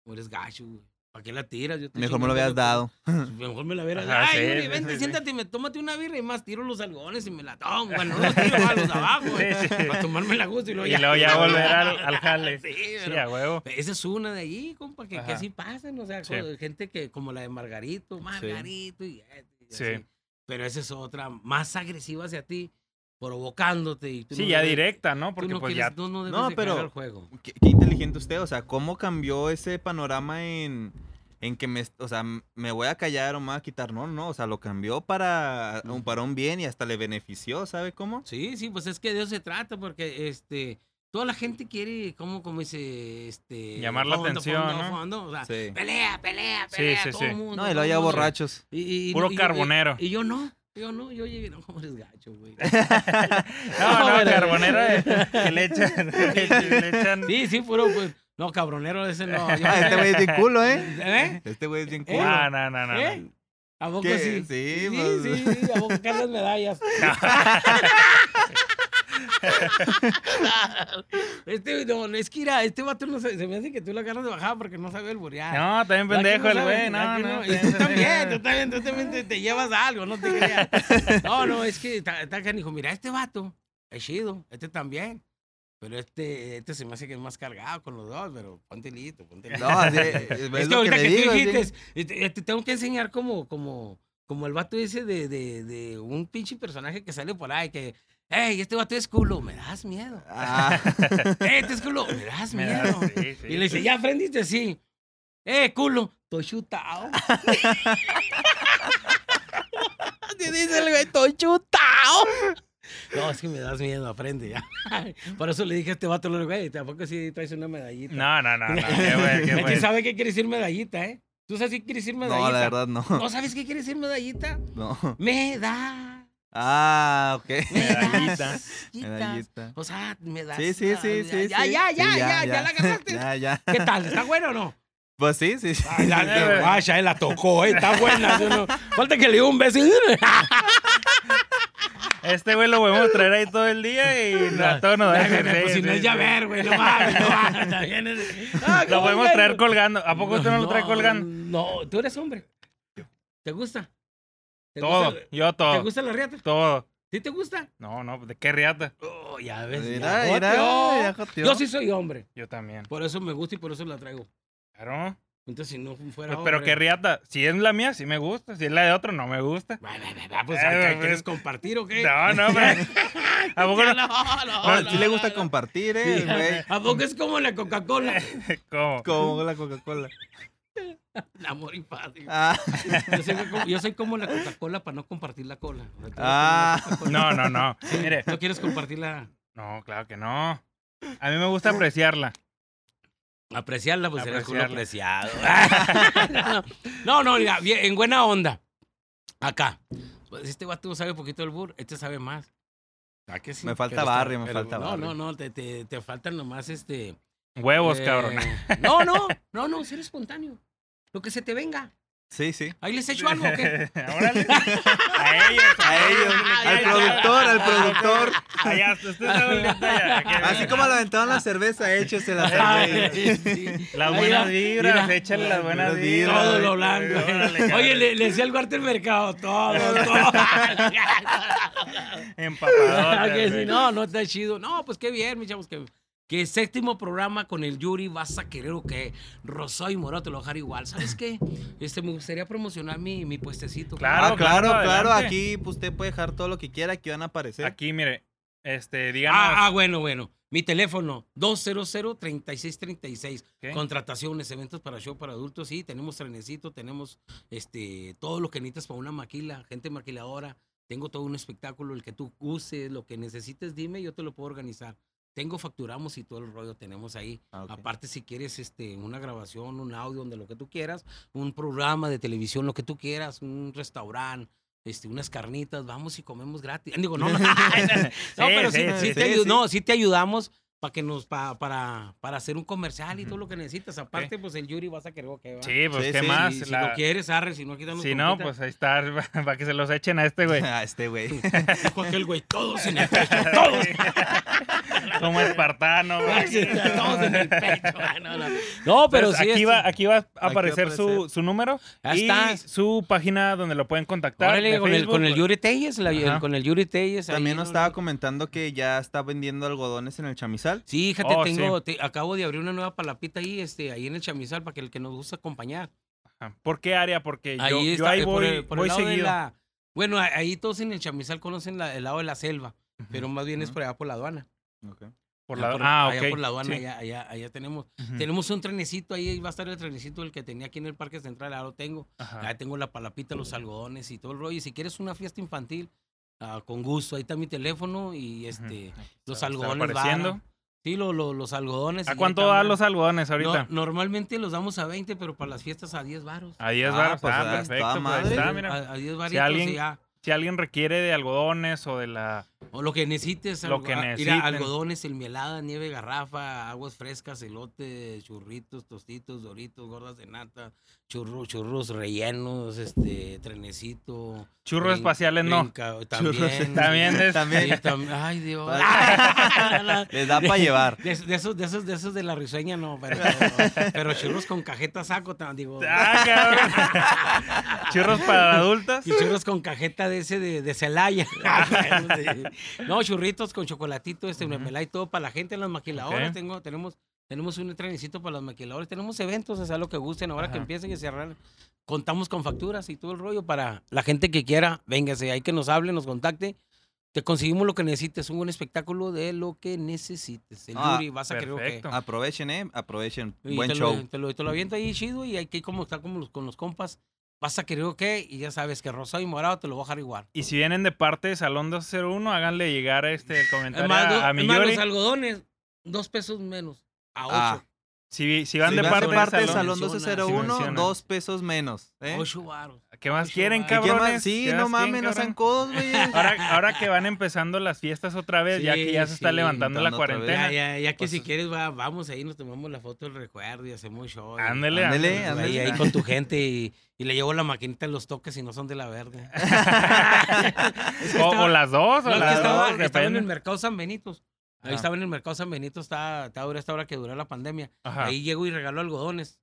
No eres gacho, güey. ¿Para qué la tiras? Yo Mejor me lo habías dado. Mejor me la hubieras dado. Ay, sí, vente, sí, siéntate, me, tómate una birra y más tiro los algodones y me la tomo. Bueno, no los tiro a los abajo, güey, Sí, sí. Para tomarme la gusto y luego Y ya. luego ya volver al, al jale. Sí, Sí, pero- a huevo. esa es una de ahí, compa, que, que así pasan, o sea, gente que como la de Margarito, Margarito y, y Sí. así. Pero esa es otra, más agresiva hacia ti, provocándote. Y tú Sí, no ya debes- directa, ¿no? Porque no pues quieres- ya... no, no debes No, de pero- el juego. Qué, qué inteligente usted, o sea, ¿cómo cambió ese panorama en, en que me, o sea, me voy a callar o me voy a quitar? No, no, o sea, lo cambió para, un- para un bien y hasta le benefició, ¿sabe cómo? Sí, sí, pues es que de eso se trata, porque este, toda la gente quiere, como, como dice, este... Llamar la atención, ¿no? fondo, o sea, Sí. pelea, pelea, pelea, sí, todo sí. el mundo. No, y todo luego el ya mundo. borrachos. Y- y- Puro y- y- carbonero. Y, yo no, yo no, yo llegué, no, como eres gacho, güey. No, no, carbonera de- que le echan... le echan... Sí, sí, puro, pues, no, cabronero ese no. yo- Ah, este güey es bien culo, ¿eh? ¿Eh? Este güey es bien ¿Eh? culo. Ah, no, no, no. ¿Eh? ¿A poco ¿Qué? sí? Sí, sí, pues. sí, sí, a poco las medallas. este, no, es que mira, este vato no se, se me hace que tú la agarras de bajada porque no sabe el burear. No, también pendejo el güey, no, no. Y tú también, tú también, tú también te, te llevas algo, no te creas. No, no, es que está está canijo. Mira, este vato es chido, este también. Pero este, este se me hace que es más cargado con los dos, pero ponte listo, ponte listo. No, así, es, es Es que lo que ahorita le que, digo. tú sí. dijiste, este, te tengo que enseñar como, como, como el vato ese de, de, de un pinche personaje que sale por ahí que, hey, este vato es culo, me das miedo. Ah, "Eh, este es culo, me das Me da- miedo. sí, sí. Y le dice, ya aprendiste sí. Eh, culo, estoy chutado. Te dice el güey, estoy chutado. No, es que me das miedo, aprende ya. Por eso le dije a este vato, le güey, tampoco si traes una medallita. No, no, no, no. Qué güey, qué Es que güey. sabe qué quiere decir medallita, ¿eh? ¿Tú sabes qué quiere decir medallita? no, la verdad no. ¿No sabes qué quiere decir medallita? No. Meda. Ah, ok. Medallita. Medallita. O sea, me das. Sí, sí, sí, sí. Ya, sí. ya, ya, Sí, ya, ya, la agarraste. Ya, ya. ¿Qué tal? ¿Está bueno o no? Pues sí, sí. Ay, la, la- vaya, él la tocó, eh, está buena. Falta que le dé un beso. Este güey lo podemos traer ahí todo el día y a todos nos da pues si no es llaver, güey, no mames, no mames. Lo ¿cómo podemos traer colgando. ¿A poco usted no lo trae colgando? No, tú eres hombre. ¿Te gusta? ¿Te Todo. Yo ¿Te todo. gusta la riata? Todo. ¿Sí te gusta? No, no, ¿de qué riata? Oh, ya ves. Mira, ya mira. Yo sí soy hombre. Yo también. Por eso me gusta y por eso la traigo. Claro. Entonces, si no fuera Pues, pero hombre- qué riata. Si es la mía, sí me gusta. Si es la de otro, no me gusta. Va, va, va, va, Pues, Eh, ¿qué pues, ¿quieres compartir o qué? No, no, pero. ¿A poco no? no, no, Bueno, no, sí le gusta no. compartir, Sí, ¿eh, güey? ¿A poco es como la Coca-Cola? ¿Cómo? Como la Coca-Cola. Amor y paz. Ah, Yo soy, como, yo soy como la Coca-Cola para no compartir la cola. O sea, eres Ah. la. No, no, no. Mire. ¿No quieres compartirla? No, claro que no. A mí me gusta apreciarla. Apreciarla, pues eres Apreciarla. apreciado. no, no, mira, en buena onda. Acá. Pues este vato sabe poquito del burro, este sabe más. ¿A que sí? Me falta barrio, me falta no, barrio. No, no, te, te, te faltan nomás este. Huevos, eh, cabrón. No, no, no, no, ser espontáneo. Lo que se te venga. sí, sí. ¿Ahí les echo algo o qué? Órale. A ellos, A ellos, Ay, al productor, al productor. Allá, usted allá. que- Así como le aventaron la cerveza, échesela. Ay, güey. sí. Las buenas vibras, échale las buenas vibras. Todo lo blanco. Oye, le, le decía al guarte del mercado, todo, todo. Empapador. Ah, que si no, no está chido. No, pues qué bien, mis chavos, que, que séptimo programa con el Yuri vas a querer o qué. Rosó y Moro te lo dejar igual. ¿Sabes qué? Este, me gustaría promocionar mi, mi puestecito. Claro, Ah, claro, claro. Aquí pues, usted puede dejar todo lo que quiera. Aquí van a aparecer. Aquí, mire, este, díganos. Ah, ah, bueno, bueno. Mi teléfono, 200-3636. ¿Qué? Contrataciones, eventos para show para adultos. Sí, tenemos trenecito, tenemos este, todo lo que necesitas para una maquila, gente maquiladora. Tengo todo un espectáculo, el que tú uses, lo que necesites, dime, yo te lo puedo organizar. Tengo, facturamos y todo el rollo tenemos ahí. Ah. Aparte, si quieres este, una grabación, un audio, donde lo que tú quieras, un programa de televisión, lo que tú quieras, un restaurante, este, unas carnitas, vamos y comemos gratis. Digo, no, no, no, pero sí, sí, sí sí, te no, sí te ayudamos para que nos pa- para, para hacer un comercial y todo lo que necesitas. Aparte, pues el Yuri vas a querer que va. Sí, pues Sí, qué sí, más. Si La- lo quieres, arre, si no, aquí Si no, pues ahí está, para que se los echen a este güey. Ah, este güey. Aquel güey, todos en el pecho, todos. Como espartano, güey. todos en el pecho. Ah, No, no. No, pero Pues sí. aquí, va, aquí va a va a aparecer su, su número Ahí y está. su página donde lo pueden contactar. Órale, con, el, con el Facebook. Yuri Telles, la- el- Ajá. con el Yuri Telles. También nos ¿no? estaba comentando que ya está vendiendo algodones en el chamizal. Sí, fíjate, Oh, tengo, te- acabo de abrir una nueva palapita ahí, este, ahí en el chamizal para que el que nos gusta acompañar. Ajá. ¿Por qué área? Porque yo, Ahí yo está, ahí eh, por voy, el- por voy lado de seguido. la- bueno, ahí todos en el chamizal conocen la- el lado de la selva, pero más bien es por allá por la aduana. Por la, por- ah, allá por la aduana, sí. allá, allá, allá tenemos. Tenemos un trenecito, ahí va a estar el trenecito, el que tenía aquí en el Parque Central, ahora lo tengo. Ajá. Ahí tengo la palapita, los algodones y todo el rollo. Y si quieres una fiesta infantil, ah, con gusto, ahí está mi teléfono y este, los Está algodones. varan. Sí, lo- lo- los algodones. ¿A cuánto dan los algodones ahorita? No, normalmente los damos a 20, pero para las fiestas a 10 varos. A 10 Ah, varos. pues, ah, ah, perfecto. pues, está, mira. a 10 varitos alguien- y ya. Si alguien requiere de algodones o de la... O lo que necesites. Lo algo- que ah, mira, necesiten. algodones, el mielada, nieve, garrafa, aguas frescas, elote, churritos, tostitos, doritos, gordas de nata, churros, churros rellenos, este, trenecito. Churros espaciales no. también. También sí, de- También. sí, tam- ay, Dios. Les da para llevar. De, de esos, de, esos, de esos de la risueña no, pero, pero churros con cajeta saco, digo. Ah, cabrón. Churros para adultos. Y churros con cajeta de ese de, de Celaya. no, churritos con chocolatito, este, Ujú. mermelada y todo para la gente en las maquiladoras. Ok. Tengo, tenemos, tenemos un trenecito para las maquiladoras. Tenemos eventos, o sea, lo que gusten. Ahora que Ajá. empiecen a cerrar, contamos con facturas y todo el rollo para la gente que quiera. Véngase, hay que nos hable, nos contacte. Te conseguimos lo que necesites, un buen espectáculo de lo que necesites. El Ah, Yuri, vas a querer que... Aprovechen, eh. Aprovechen. Y Buen te show. Lo, te, lo, te lo avienta ahí chido y hay que como estar como los- con los compas. Vas a querer qué y ya sabes que rosado y morado te lo voy a dejar igual. Y si vienen de parte de Salón 201, háganle llegar este el comentario a, a mi es más, Yuri. los algodones, dos pesos menos, a ocho. Ah. Si, si van Si de vas parte, Salón, Salón menciona, 1201, menciona. dos pesos menos. ¿eh? Ocho varos. ¿qué más Ocho quieren, varos. ¿Y qué más? cabrones? Sí, ¿Qué no mames, no sean codos, güey. Ahora, ahora que van empezando las fiestas otra vez, ya que ya se Sí, está levantando la cuarentena. Ya, ya, ya que Pues si es- quieres va, vamos ahí, nos tomamos la foto del recuerdo y hacemos show. Ándele, Ándele, ándele. Ahí, ahí con tu gente y, y le llevo la maquinita en los toques y no son de la verde. O, o las dos, o No, que las estaba, dos, estaba en el mercado San Benitos. Ahí Ajá. estaba en el mercado San Benito, está, está ahora esta hora que dura la pandemia. Ajá. Ahí llego y regalo algodones.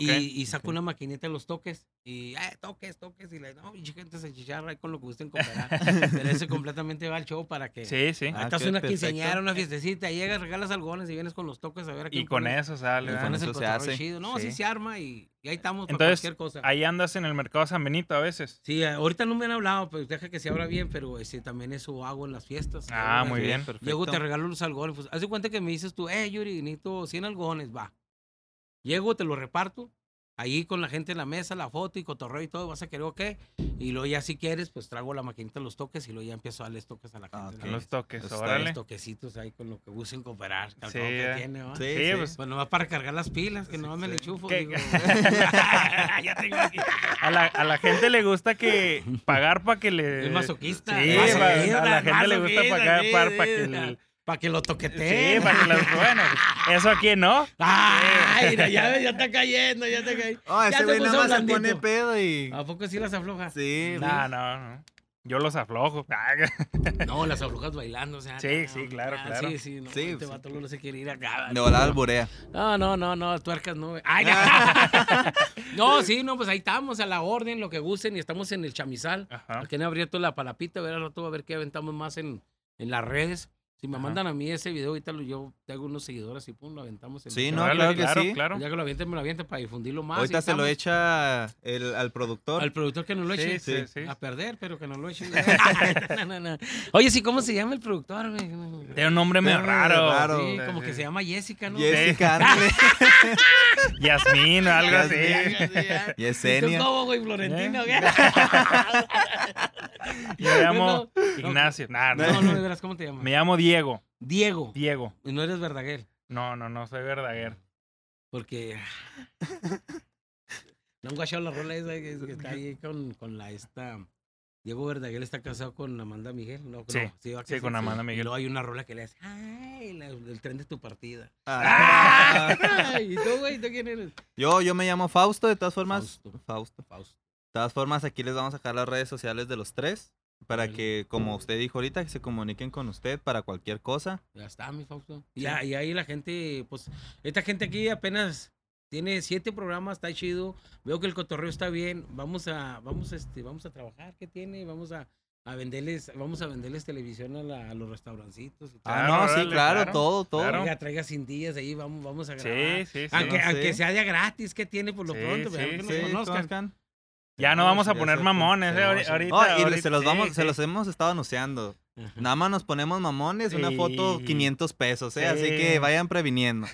Y, y saco una maquinita de los toques. Y, eh, toques, toques. Y le no, pinche gente se chicharra ahí con lo que gusten cooperar. Pero ese completamente va al show para que. Sí, sí. Ah, Estás una quinceañera, una fiestecita, llegas, regalas algodones y vienes con los toques a ver a Y quién con pones- eso sale. y pones el Eso se hace. chido. No, sí. Se arma y, y ahí estamos para Entonces, cualquier cosa. Ahí andas en el mercado San Benito a veces. Sí, eh, ahorita no me han hablado, pero deja que se abra bien, pero este, también eso hago en las fiestas. Ah, muy bien. perfecto. Llego, te regalo los algodones. Pues, haz de cuenta que me dices tú, eh, Yuri, necesito 100 algodones, va. Llego, te lo reparto. Ahí con la gente en la mesa, la foto y cotorreo y todo, vas a querer o qué. Y luego ya si quieres, pues traigo la maquinita de los toques y luego ya empiezo a darles toques a la gente. Ah, en ok. la Los toques, está órale. Los toquecitos ahí con lo que gusten cooperar. Sí, que eh. tiene, ¿va? Sí, Sí, sí. pues, Bueno, va para cargar las pilas, que no me le sí. chufo. ¿Qué- digo. ya tengo aquí. A la, a la gente le gusta que pagar para que le. Es masoquista. Sí, masoquista, a la gente le gusta pagar sí, para, sí, que sí. Para que lo toqueteen. Sí, para que las. Bueno, eso aquí no. Ay, mira, ya, ya está cayendo, ya está cayendo. Oh, Ya ese se güey nada más se pone pedo y. ¿A poco sí las afloja? Sí, No, no, no. Yo los aflojo. No, las aflojas bailando, o sea. Sí, no, sí, claro, ah, güey. Sí, sí, no, Sí, este sí. vato no se quiere ir acá. De volada alburea. No, no, no, no, tuercas no. güey. Ay, ya. no, sí, no, pues ahí estamos a la orden, lo que gusten y estamos en el chamizal. Ajá. Aquí han abierto la palapita, a ver al rato a ver qué aventamos más en, en las redes. Si me Ajá. mandan a mí ese video, ahorita lo, yo tengo unos seguidores y pum, lo aventamos. En Sí, el no, claro que claro, sí. claro. Ya que lo avienten, me lo avienten para difundirlo más. Ahorita se lo echa el, al productor. Al productor que no lo eche. Sí, sí, sí. A perder, pero que no lo eche. No, no, no. Oye, sí, ¿cómo se llama el productor? Tiene un nombre medio raro. raro. Sí, como que se llama Jessica, ¿no? Jessica. Yasmín o algo así. Yasmín. ¿Y tú Yesenia. cómo, güey, Florentino? ¿Eh? qué? Yo me llamo No, no, Ignacio. No, no, de veras, ¿cómo te llamas? Me llamo Diego. Diego. Diego. Y no eres Verdaguer. No, no, no soy Verdaguer. Porque. No han guachado la rola esa que, que está ahí con, con la esta. Diego Verdaguer está casado con Amanda Miguel. No, Sí, no, va a sí, con Amanda Y Miguel. luego hay una rola que le hace. Ay, la- el tren de tu partida. Ah. Ay, ¿Y tú, güey? ¿Tú quién eres? Yo, yo me llamo Fausto, de todas formas. Fausto. Fausto. Fausto. De todas formas, aquí les vamos a dejar las redes sociales de los tres. Para que, como usted dijo ahorita, que se comuniquen con usted para cualquier cosa. Ya está, mi Fausto. Y, ya- y ahí la gente, pues, esta gente aquí apenas tiene siete programas, está chido. Veo que el cotorreo está bien. Vamos a, vamos, este, vamos a trabajar. ¿Qué tiene? Vamos a, a venderles, vamos a venderles televisión a, la- a los restaurancitos y todo. Ah, no, sí, claro, claro, todo, todo. claro. Traiga, traiga cindillas ahí, vamos, vamos a grabar. Sí, sí, sí. aunque, no aunque sea gratis, ¿qué tiene por lo Sí, pronto? sí, que nos Sí, conozcan. Ya no No, vamos a poner sé, mamones, eh, no, ahorita. No, y ahorita- se los vamos, sí, se sí. los hemos estado anunciando. Nada más nos ponemos mamones, una foto Sí. 500 pesos, ¿eh? Así Sí. que vayan previniendo.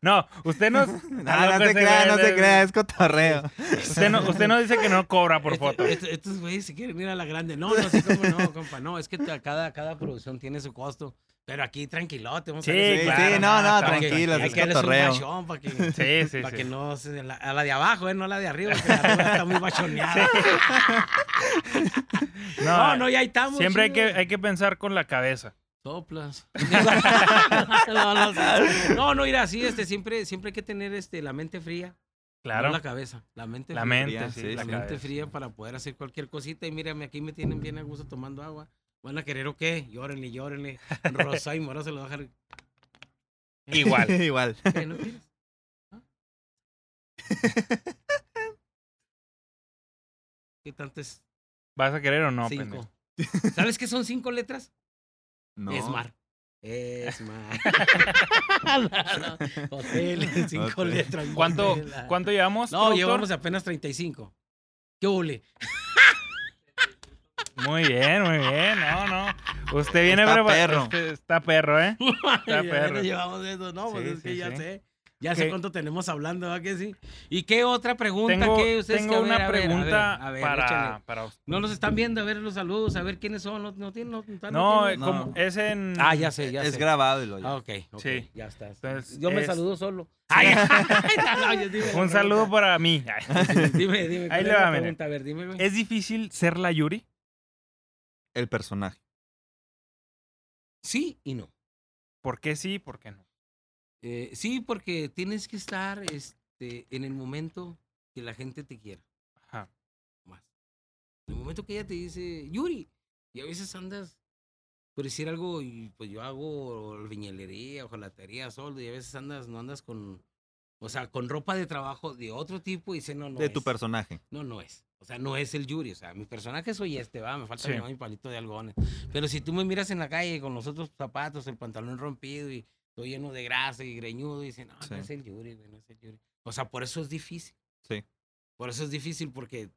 No, usted nos. Ah, no se crea, no se crea, es cotorreo. Usted no, usted no dice que no cobra por Este- foto. este- estos güeyes se quieren ir a la grande. No, no, sí, cómo no, compa. No, es que cada, cada producción tiene su costo. Pero aquí tranquilote, vamos Sí, a ver Sí, claro, sí, no, no, tranquilos, Hay es que darles un para que, Sí, sí, para sí. que no se... La, a la de abajo, ¿eh? No la de arriba, porque la arriba está muy bachoneada. No, no, ya estamos. Siempre hay que, hay que pensar con la cabeza. Soplas. no, no, no, no, mira, sí, este, siempre, siempre hay que tener este, la mente fría. Claro. No la cabeza, la mente La fría. mente, fría, sí. sí, la La mente cabeza. fría para poder hacer cualquier cosita. Y mírame, aquí me tienen bien a gusto tomando agua. ¿Van a querer o qué? Llórenle, llórenle. Rosa y mora se lo va a dejar. Igual. Igual. ¿Qué, no quieres? ¿No? ¿Qué tanto es? ¿Vas a querer o no, cinco. pendejo? ¿Sabes qué son cinco letras? No. Esmar. Esmar. Hotel, cinco Hotel. letras. ¿Cuánto. ¿Cuánto llevamos? No, productor? llevamos apenas 35. ¿Qué hule? Muy bien, muy bien. No, no. Usted viene Está preparado. perro. Usted Está perro, ¿eh? Ya perro. llevamos eso, no, pues Sí, es que sí, ya sí. sé. Ya sé cuánto tenemos hablando, ¿verdad que sí? ¿Y qué otra pregunta Tengo, que ustedes tengo que- a una ver, a ver, a ver, pregunta a ver, para, para usted. No nos están viendo, a ver los saludos, a ver quiénes son, no, no tienen, no, no, No, eh, tienen- no. como es en. Ah, ya sé, ya es sé. grabado y lo Ah, ok, ok, Sí. ya está. Entonces, Yo me es- saludo solo. Ay, no, yo dime la Un saludo para mí. Dime, dime. ¿cuál Ahí es le va? A ver, dime. ¿Es difícil ser la Yuri? El personaje. Sí y no. ¿Por qué sí? ¿Por qué no? Eh, sí, porque tienes que estar este, en el momento que la gente te quiera. Ajá. más. En el momento que ella te dice, Yuri, y a veces andas por decir algo y pues yo hago viñelería, ojalatería, soldo, y a veces andas, no andas con, o sea, con ropa de trabajo de otro tipo y dice, no, no de es. tu personaje. No, no es. O sea, no es el Yuri. O sea, mi personaje soy este, va, me falta Sí. mi palito de algodones. Pero si tú me miras en la calle con los otros zapatos, el pantalón rompido y estoy lleno de grasa y greñudo, y dicen, no, Sí. no es el Yuri, güey, no es el Yuri. O sea, por eso es difícil. Sí. Por eso es difícil porque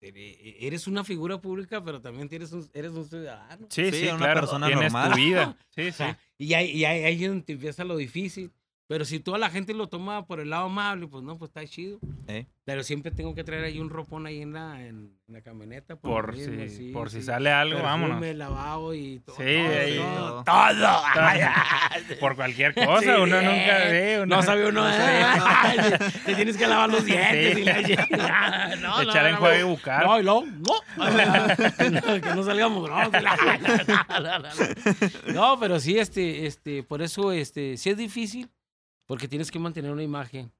ere- eres una figura pública, pero también tienes un, eres un ciudadano. Sí, Sí, sí, una claro. persona Tienes normal. tu vida. Sí, O sí. sea, y ahí, y ahí, ahí es donde te empieza lo difícil. Pero si toda la gente lo toma por el lado amable, pues no, pues está chido. ¿eh? Pero siempre tengo que traer ahí un ropón ahí en la, en, en la camioneta. Por, mismo, si, sí, por si sale algo, Perfume, vámonos. lavado y todo. Sí, todo, ahí- todo. todo. todo. Por cualquier cosa, Sí, uno nunca ve. Uno, No sabe uno. no eh. Te tienes que lavar los dientes Sí. y la. No, no, Echar no, enjuague no. bucal. No, y luego, no. que no salgamos. No, pero sí, este, este, por eso, este, sí es difícil, porque tienes que mantener una imagen.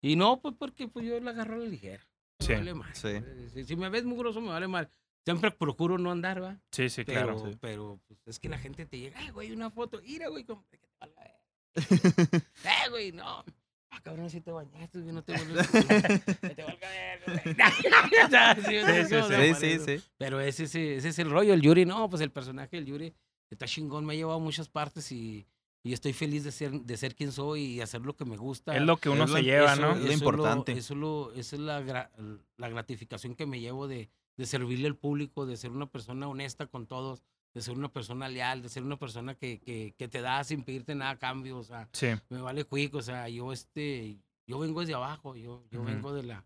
Y no, pues porque pues, yo la agarro a la ligera. Me Sí, vale mal. sí. Si, si me ves mugroso, me vale mal. Siempre procuro no andar, ¿va? Sí, sí, Pero, claro. pero pues, es que la gente te llega, ay, güey, una foto, mira, güey, ver". Eh, güey, no. Ah, cabrón, si te bañaste, güey, no te vuelves. que te valga ver, güey. sí, Sí, sí, ¿cómo se Sí, sí, sí. Pero ese, ese, ese es el rollo, el Yuri, no, pues el personaje del Yuri está chingón, me ha llevado a muchas partes y, y estoy feliz de ser, de ser quien soy y hacer lo que me gusta. Es lo que uno Es lo- se lleva, eso ¿no? es lo importante. eso, es lo- esa es la, gra- la gratificación que me llevo de, de servirle al público, de ser una persona honesta con todos, de ser una persona leal, de ser una persona que, que, que te da sin pedirte nada a cambio, o sea, Sí. me vale cuico, o sea, yo este, yo vengo desde abajo, yo, yo Ujú. vengo de la,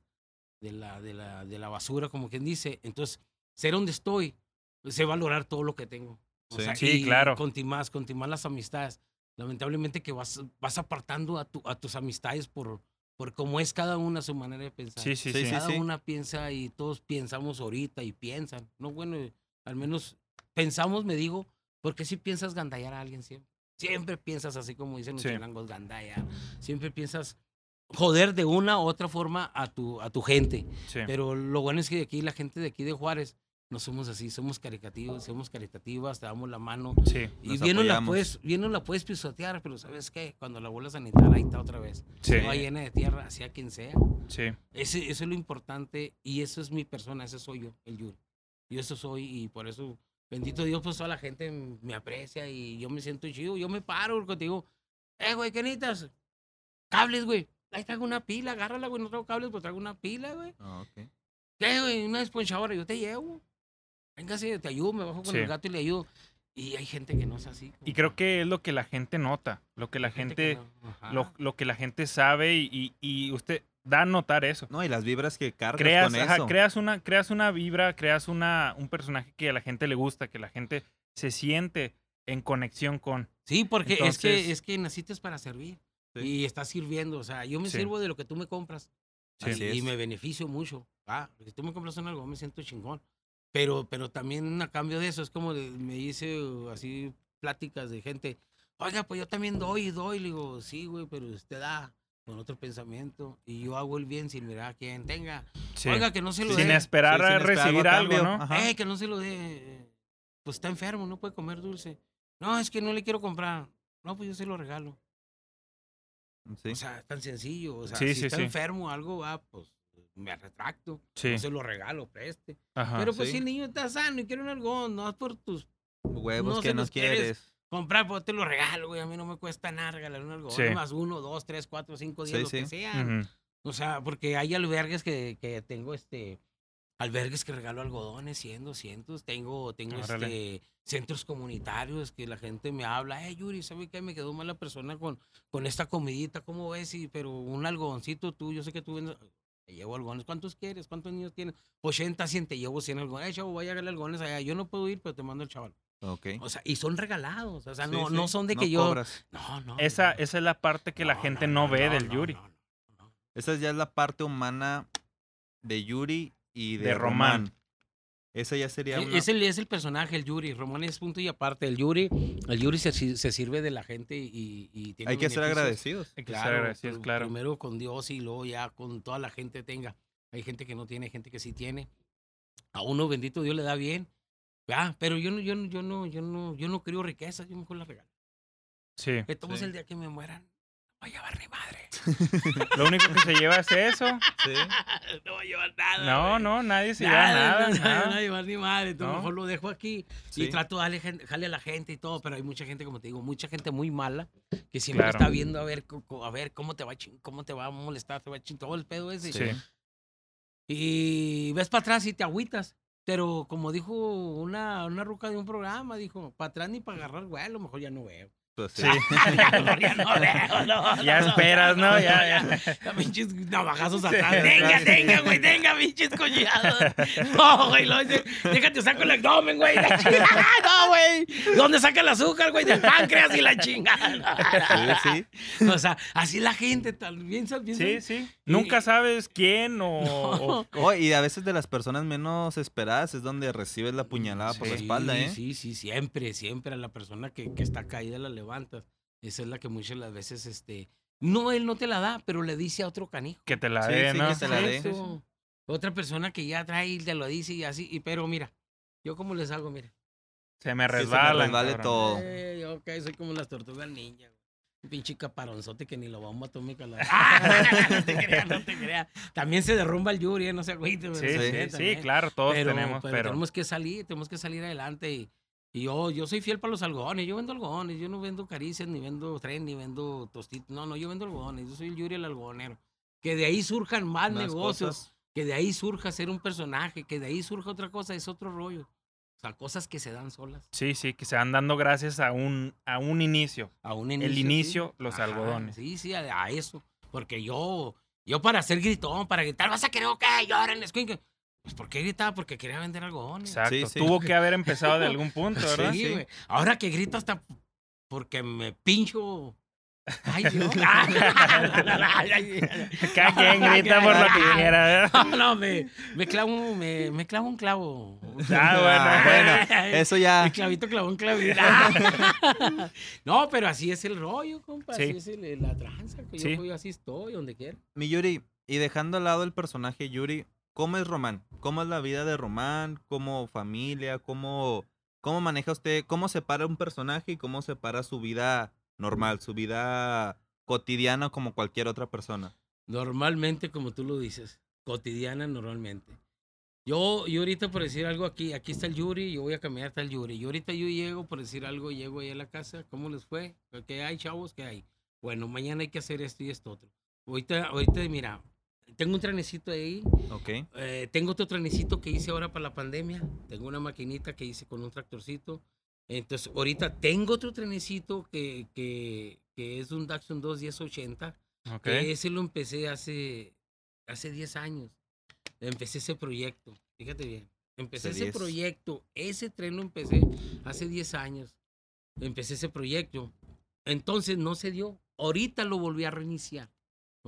de la, de la, de la basura, como quien dice, entonces, ser donde estoy, sé valorar todo lo que tengo. O Sí. sea, Sí, y claro. Continuar, continuar las amistades. Lamentablemente que vas, vas apartando a, tu, a tus amistades por, por cómo es cada una su manera de pensar. Sí, sí, Sí, cada una piensa y todos pensamos ahorita y piensan. No, bueno, eh, al menos pensamos, me digo, porque si piensas gandallar a alguien siempre. Siempre piensas así como dicen los Sí. chilangos, gandalla. Siempre piensas joder de una u otra forma a tu, a tu gente. sí. Pero lo bueno es que aquí la gente de aquí de Juárez no somos así, somos caritativos, somos caritativas, te damos la mano. Sí, Y bien no, la puedes, bien no la puedes pisotear, pero ¿sabes qué? Cuando la vuelvas a necesitar, ahí está otra vez. sí, Toda llena de tierra, sea quien sea. sí. Ese, eso es lo importante y eso es mi persona, ese soy yo, el Yuri. Yo eso soy y por eso, bendito Dios, pues toda la gente me aprecia y yo me siento chido. Yo me paro contigo. Eh, güey, ¿qué necesitas? Cables, güey. Ahí traigo una pila, agárrala, güey. No traigo cables, pues traigo una pila, güey. Ah, ok. ¿Qué, güey? Una esponjadora, yo te llevo. Véngase, te ayudo, me bajo con Sí. el gato y le ayudo. Y hay gente que no es así. Y creo que es lo que la gente nota, lo que la Hay gente, que no. Lo, lo que la gente sabe y, y- y usted da a notar eso. No, y las vibras que cargas Creas, con ajá, eso. creas una, creas una vibra, creas una, un personaje que a la gente le gusta, que la gente se siente en conexión con. Sí, porque es Entonces- que es que naciste para servir. Sí. Y estás sirviendo. O sea, yo me Sí. sirvo de lo que tú me compras. Sí. Así y es. me beneficio mucho. Ah, si tú me compras un algo, me siento chingón. Pero, pero también a cambio de eso, es como de- me hice uh, así pláticas de gente. Oiga, pues yo también doy y doy. Le digo, sí, güey, pero usted da con otro pensamiento. Y yo hago el bien sin mirar a quien tenga. Sí. Oiga, que no se lo sin dé. esperar Sí, sin a esperar recibir algo a algo, cambio. ¿no? Ajá. Eh, que no se lo dé. Pues está enfermo, no puede comer dulce. No, es que no le quiero comprar. No, pues yo se lo regalo. Sí. O sea, es tan sencillo. O sea, Sí, si sí, está sí. enfermo algo, va, pues me retracto. Sí. No se lo regalo, preste. Ajá. Pero pues sí. si el niño está sano y quiere un algodón, no es por tus Huevos no que se no los quieres. quieres. comprar, pues te lo regalo, güey. A mí no me cuesta nada regalar un algodón. Sí. Más uno, dos, tres, cuatro, cinco Sí, lo que sí. sean. Ujú. O sea, porque hay albergues que, que tengo este albergues que regalo algodones, 100, 200. Tengo, tengo Órale. este centros comunitarios que la gente me habla, eh, Yuri, ¿sabe qué? Me quedó mal la persona con, con esta comidita, ¿cómo ves? Y, pero un algodoncito tú, yo sé que tú vendes- te llevo algodones. ¿Cuántos quieres? ¿Cuántos niños tienes? 80, 100, te llevo 100 algodones. Eh, chavo, voy a darle algodones allá. Yo no puedo ir, pero te mando el chaval. Ok. O sea, y son regalados. O sea, Sí, no, sí. no son de No que yo. cobras. No, no. Esa, no. esa es la parte que la gente no, ve del no, Yuri. no, no, no. Esa ya es la parte humana de Yuri y de, De Román. Román. Esa ya sería E- una... Es, el, es el personaje, el Yuri. Román es punto y aparte. El Yuri, el Yuri se, se sirve de la gente y, y tiene Hay que ser beneficios. agradecidos. Hay que ser Claro, agradecidos, pr- claro. Primero con Dios y luego ya con toda la gente tenga. Hay gente que no tiene, gente que sí tiene. A uno, bendito Dios, le da bien. Ah, pero yo no, yo no, yo no, yo no, yo no creo riqueza, yo mejor la regalo. Sí. Que todos Sí. el día que me mueran, a llevar ni madre. Lo único que se lleva es eso. Sí. no va a llevar nada. No, güey. no, nadie se lleva nada. no, nada. no va a llevar ni madre. Entonces No. mejor lo dejo aquí Sí. y trato de darle jale a la gente y todo, pero hay mucha gente, como te digo, mucha gente muy mala que siempre Claro. está viendo a ver, a ver cómo te va a cómo te va a molestar, te va a chin- todo el pedo ese. Sí. Y ves para atrás y te agüitas. Pero como dijo una, una ruca de un programa, dijo, para atrás ni para agarrar, güey, a lo mejor ya no veo. Pues sí. Ya no veo, no, Ya no, esperas, ¿no? Ya, ya. Pinches navajazos atrás. Sí. tenga, güey, tenga, pinches coñados. No, güey, lo dice, déjate saco el abdomen, güey, la chingada. No, güey. ¿Dónde saca el azúcar, güey? Del páncreas y la chingada. Sí, sí. O sea, así la gente, piensa. Sí, sí. Nunca sabes quién o, o- y a veces de las personas menos esperadas es donde recibes la puñalada por la espalda, ¿eh? Sí, sí, siempre, siempre a la persona que, que está caída la levantas. Esa es la que muchas las veces, este, no, él no te la da, pero le dice a otro canijo. que te la Sí, dé, sí, ¿no? que te la dé. Otra persona que ya trae y te lo dice y así, y, pero mira, yo como les hago, mira. Se me se me resbala. resbale todo. Eh, yo ok, soy como las tortugas ninja. güey. Un pinche caparonzote que ni lo vamos a tomar. Ah, no te creas, no te creas. También se derrumba el Yuri, eh, no se agüite. Sí, sí, sí, claro, todos pero, tenemos, pero pero, tenemos que salir, tenemos que salir adelante. Y, y yo, yo soy fiel para los algodones. Yo vendo algodones. Yo no vendo caricias, ni vendo tren, ni vendo tostitos. No, no, yo vendo algodones. Yo soy el Yuri el algodonero. Que de ahí surjan más, Más negocios. cosas. Que de ahí surja ser un personaje. Que de ahí surja otra cosa. Es otro rollo. O sea, cosas que se dan solas. sí, sí, que se van dando gracias a un, a un inicio. A un El inicio. sí. inicio, los Ajá, algodones. Sí, sí, a, a eso. Porque yo, yo para ser gritón, para gritar, vas a querer que lloren, escuincle. Pues, ¿por qué gritaba? Porque quería vender algodones. Exacto. Sí, sí. Tuvo que haber empezado de algún punto, ¿verdad? Sí, güey. Ahora que grito hasta porque me pincho. Ay, Dios. Cada quien grita por lo que quiera, ¿verdad? No, no, me, me clavo, un- me, me clavo un clavo. Ah, bueno, bueno, eso ya. El clavito clavó un clavito. no, pero así es el rollo, compa. Sí. Así es el- la tranza. que Sí. Yo, yo así estoy, donde quiera. Mi Yuri, y dejando al lado el personaje Yuri, ¿cómo es Román? ¿Cómo es la vida de Román? ¿Cómo familia? ¿Cómo, cómo maneja usted? ¿Cómo separa un personaje y cómo separa su vida normal, su vida cotidiana como cualquier otra persona? Normalmente, como tú lo dices, cotidiana normalmente. Yo, yo ahorita por decir algo aquí, aquí está el Yuri, yo voy a caminar hasta el Yuri. Yo ahorita yo llego, por decir algo, llego ahí a la casa, ¿cómo les fue? ¿Qué hay, chavos? ¿Qué hay? Bueno, mañana hay que hacer esto y esto otro. Ahorita, ahorita mira, tengo un trenecito ahí, Ok. eh, tengo otro trenecito que hice ahora para la pandemia, tengo una maquinita que hice con un tractorcito. Entonces, ahorita tengo otro trenecito que, que, que es un Datsun 2 1080. Ok. Que ese lo empecé hace, hace 10 años. Empecé ese proyecto. Fíjate bien. Empecé Hace ese 10. proyecto. Ese tren lo empecé hace 10 años. Empecé ese proyecto. Entonces no se dio. Ahorita lo volví a reiniciar.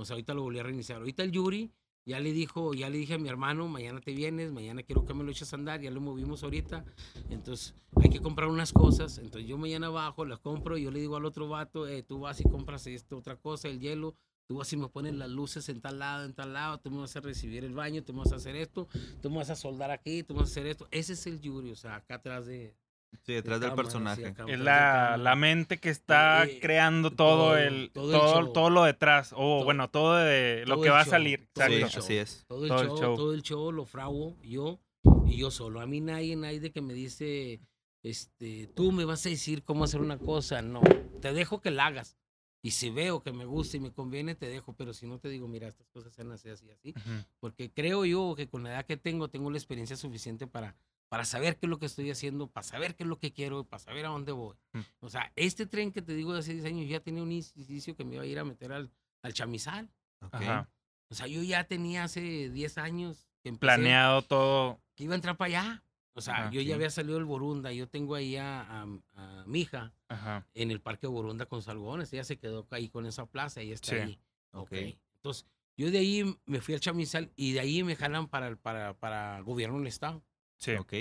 Sea, ahorita lo volví a reiniciar. Ahorita el Yuri ya le dijo, ya le dije a mi hermano, mañana te vienes, mañana quiero que me lo eches a andar, ya lo movimos ahorita. Entonces hay que comprar unas cosas. Entonces yo mañana bajo, las compro, y yo le digo al otro vato, eh, tú vas y compras esto, otra cosa, el hielo, tú vas y me pones las luces en tal lado, en tal lado, tú me vas a recibir el baño, tú me vas a hacer esto, tú me vas a soldar aquí, tú me vas a hacer esto. Ese es el Yuri, o sea, acá atrás de... Sí, detrás del personaje. acá Es de la, la mente que está Eh, creando todo- todo, el todo todo, el show. todo, lo detrás. O Todo- bueno, todo de lo todo que va a show, salir. todo Sí, show. así es. Todo el, Todo el show, show. todo el show lo fraguo yo y yo solo. A mí nadie, nadie que me dice, este, tú me vas a decir cómo hacer una cosa. No, te dejo que la hagas. Y si veo que me gusta y me conviene, te dejo. Pero si no te digo, mira, estas cosas se han así, así, así. Ujú. Porque creo yo que con la edad que tengo, tengo la experiencia suficiente para, para saber qué es lo que estoy haciendo, para saber qué es lo que quiero, para saber a dónde voy. Mm. O sea, este tren que te digo de hace 10 años ya tenía un inicio que me iba a ir a meter al, al chamizal. Ok. Ajá. O sea, yo ya tenía hace 10 años que empecé, Planeado todo. que iba a entrar para allá. O sea, Ajá, yo sí. ya había salido del Borunda. Yo tengo ahí a, a, a mi hija Ajá. en el Parque Borunda con Salgones. Ella se quedó ahí con esa plaza y está Sí. ahí. Ok. Entonces, yo de ahí me fui al Chamizal y de ahí me jalan para, el- para, para gobierno del Estado. Sí. Ok.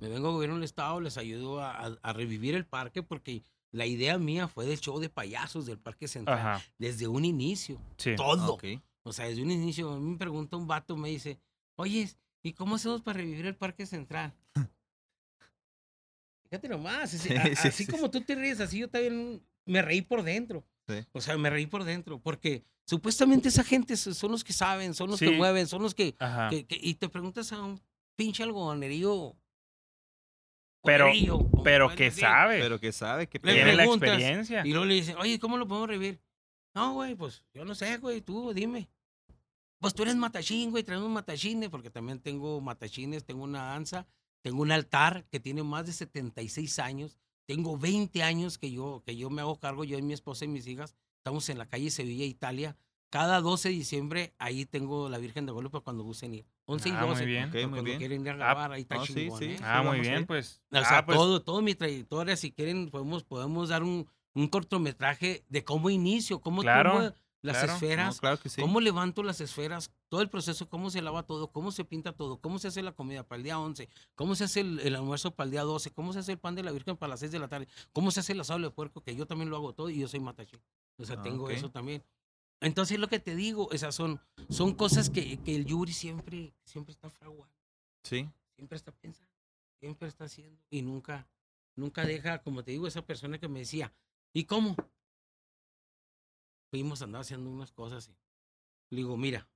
Me vengo a gobierno del Estado, les ayudo a, a- a revivir el parque porque la idea mía fue del show de payasos del Parque Central. Ajá. Desde un inicio. Sí. Todo. Ok. O sea, desde un inicio, me pregunta un vato, me dice, oye, ¿y cómo hacemos para revivir el Parque Central? Fíjate nomás, así, Sí, a- sí, así sí. como tú te ríes, así yo también me reí por dentro. Sí. O sea, me reí por dentro, porque supuestamente esa gente so- son los que saben, son los que mueven, son los que, que- que- Y te preguntas a un pinche algodonerío. Pero- Pero que decir. sabe. Pero que sabe que Le Tiene la experiencia. Y luego le dicen, oye, ¿cómo lo podemos revivir? No, güey, pues yo no sé, güey, tú dime. Pues tú eres matachín, güey, traemos matachines, porque también tengo matachines, tengo una danza, tengo un altar que tiene más de 76 años, tengo 20 años que yo, que yo me hago cargo, yo y mi esposa y mis hijas, estamos en la calle Sevilla, Italia. Cada 12 de diciembre ahí tengo la Virgen de Guadalupe cuando gusten ir. 11 y Ah, muy 12. bien. Ok, cuando muy bien. quieren ir a grabar, ahí está no, chingón, sí. ¿eh? Ah, muy bien, pues. O sea, ah, pues, todo, todo mi trayectoria, si quieren, podemos, podemos dar un, un cortometraje de cómo inicio, cómo Claro, tomo las claro. No, No, esferas, claro que sí. cómo levanto las esferas, todo el proceso, cómo se lava todo, cómo se pinta todo, cómo se hace la comida para el día 11, cómo se hace el, el almuerzo para el día 12, cómo se hace el pan de la Virgen para las 6 de la tarde, cómo se hace el asado de puerco, que yo también lo hago todo y yo soy matachín. O sea, Ah, tengo eso también. Entonces, lo que te digo, esas son, son cosas que, que el Yuri siempre, siempre está fraguando Sí. siempre está pensando, siempre está haciendo y nunca, nunca deja, como te digo, esa persona que me decía, ¿y cómo? Fuimos a andar haciendo unas cosas y le digo, mira,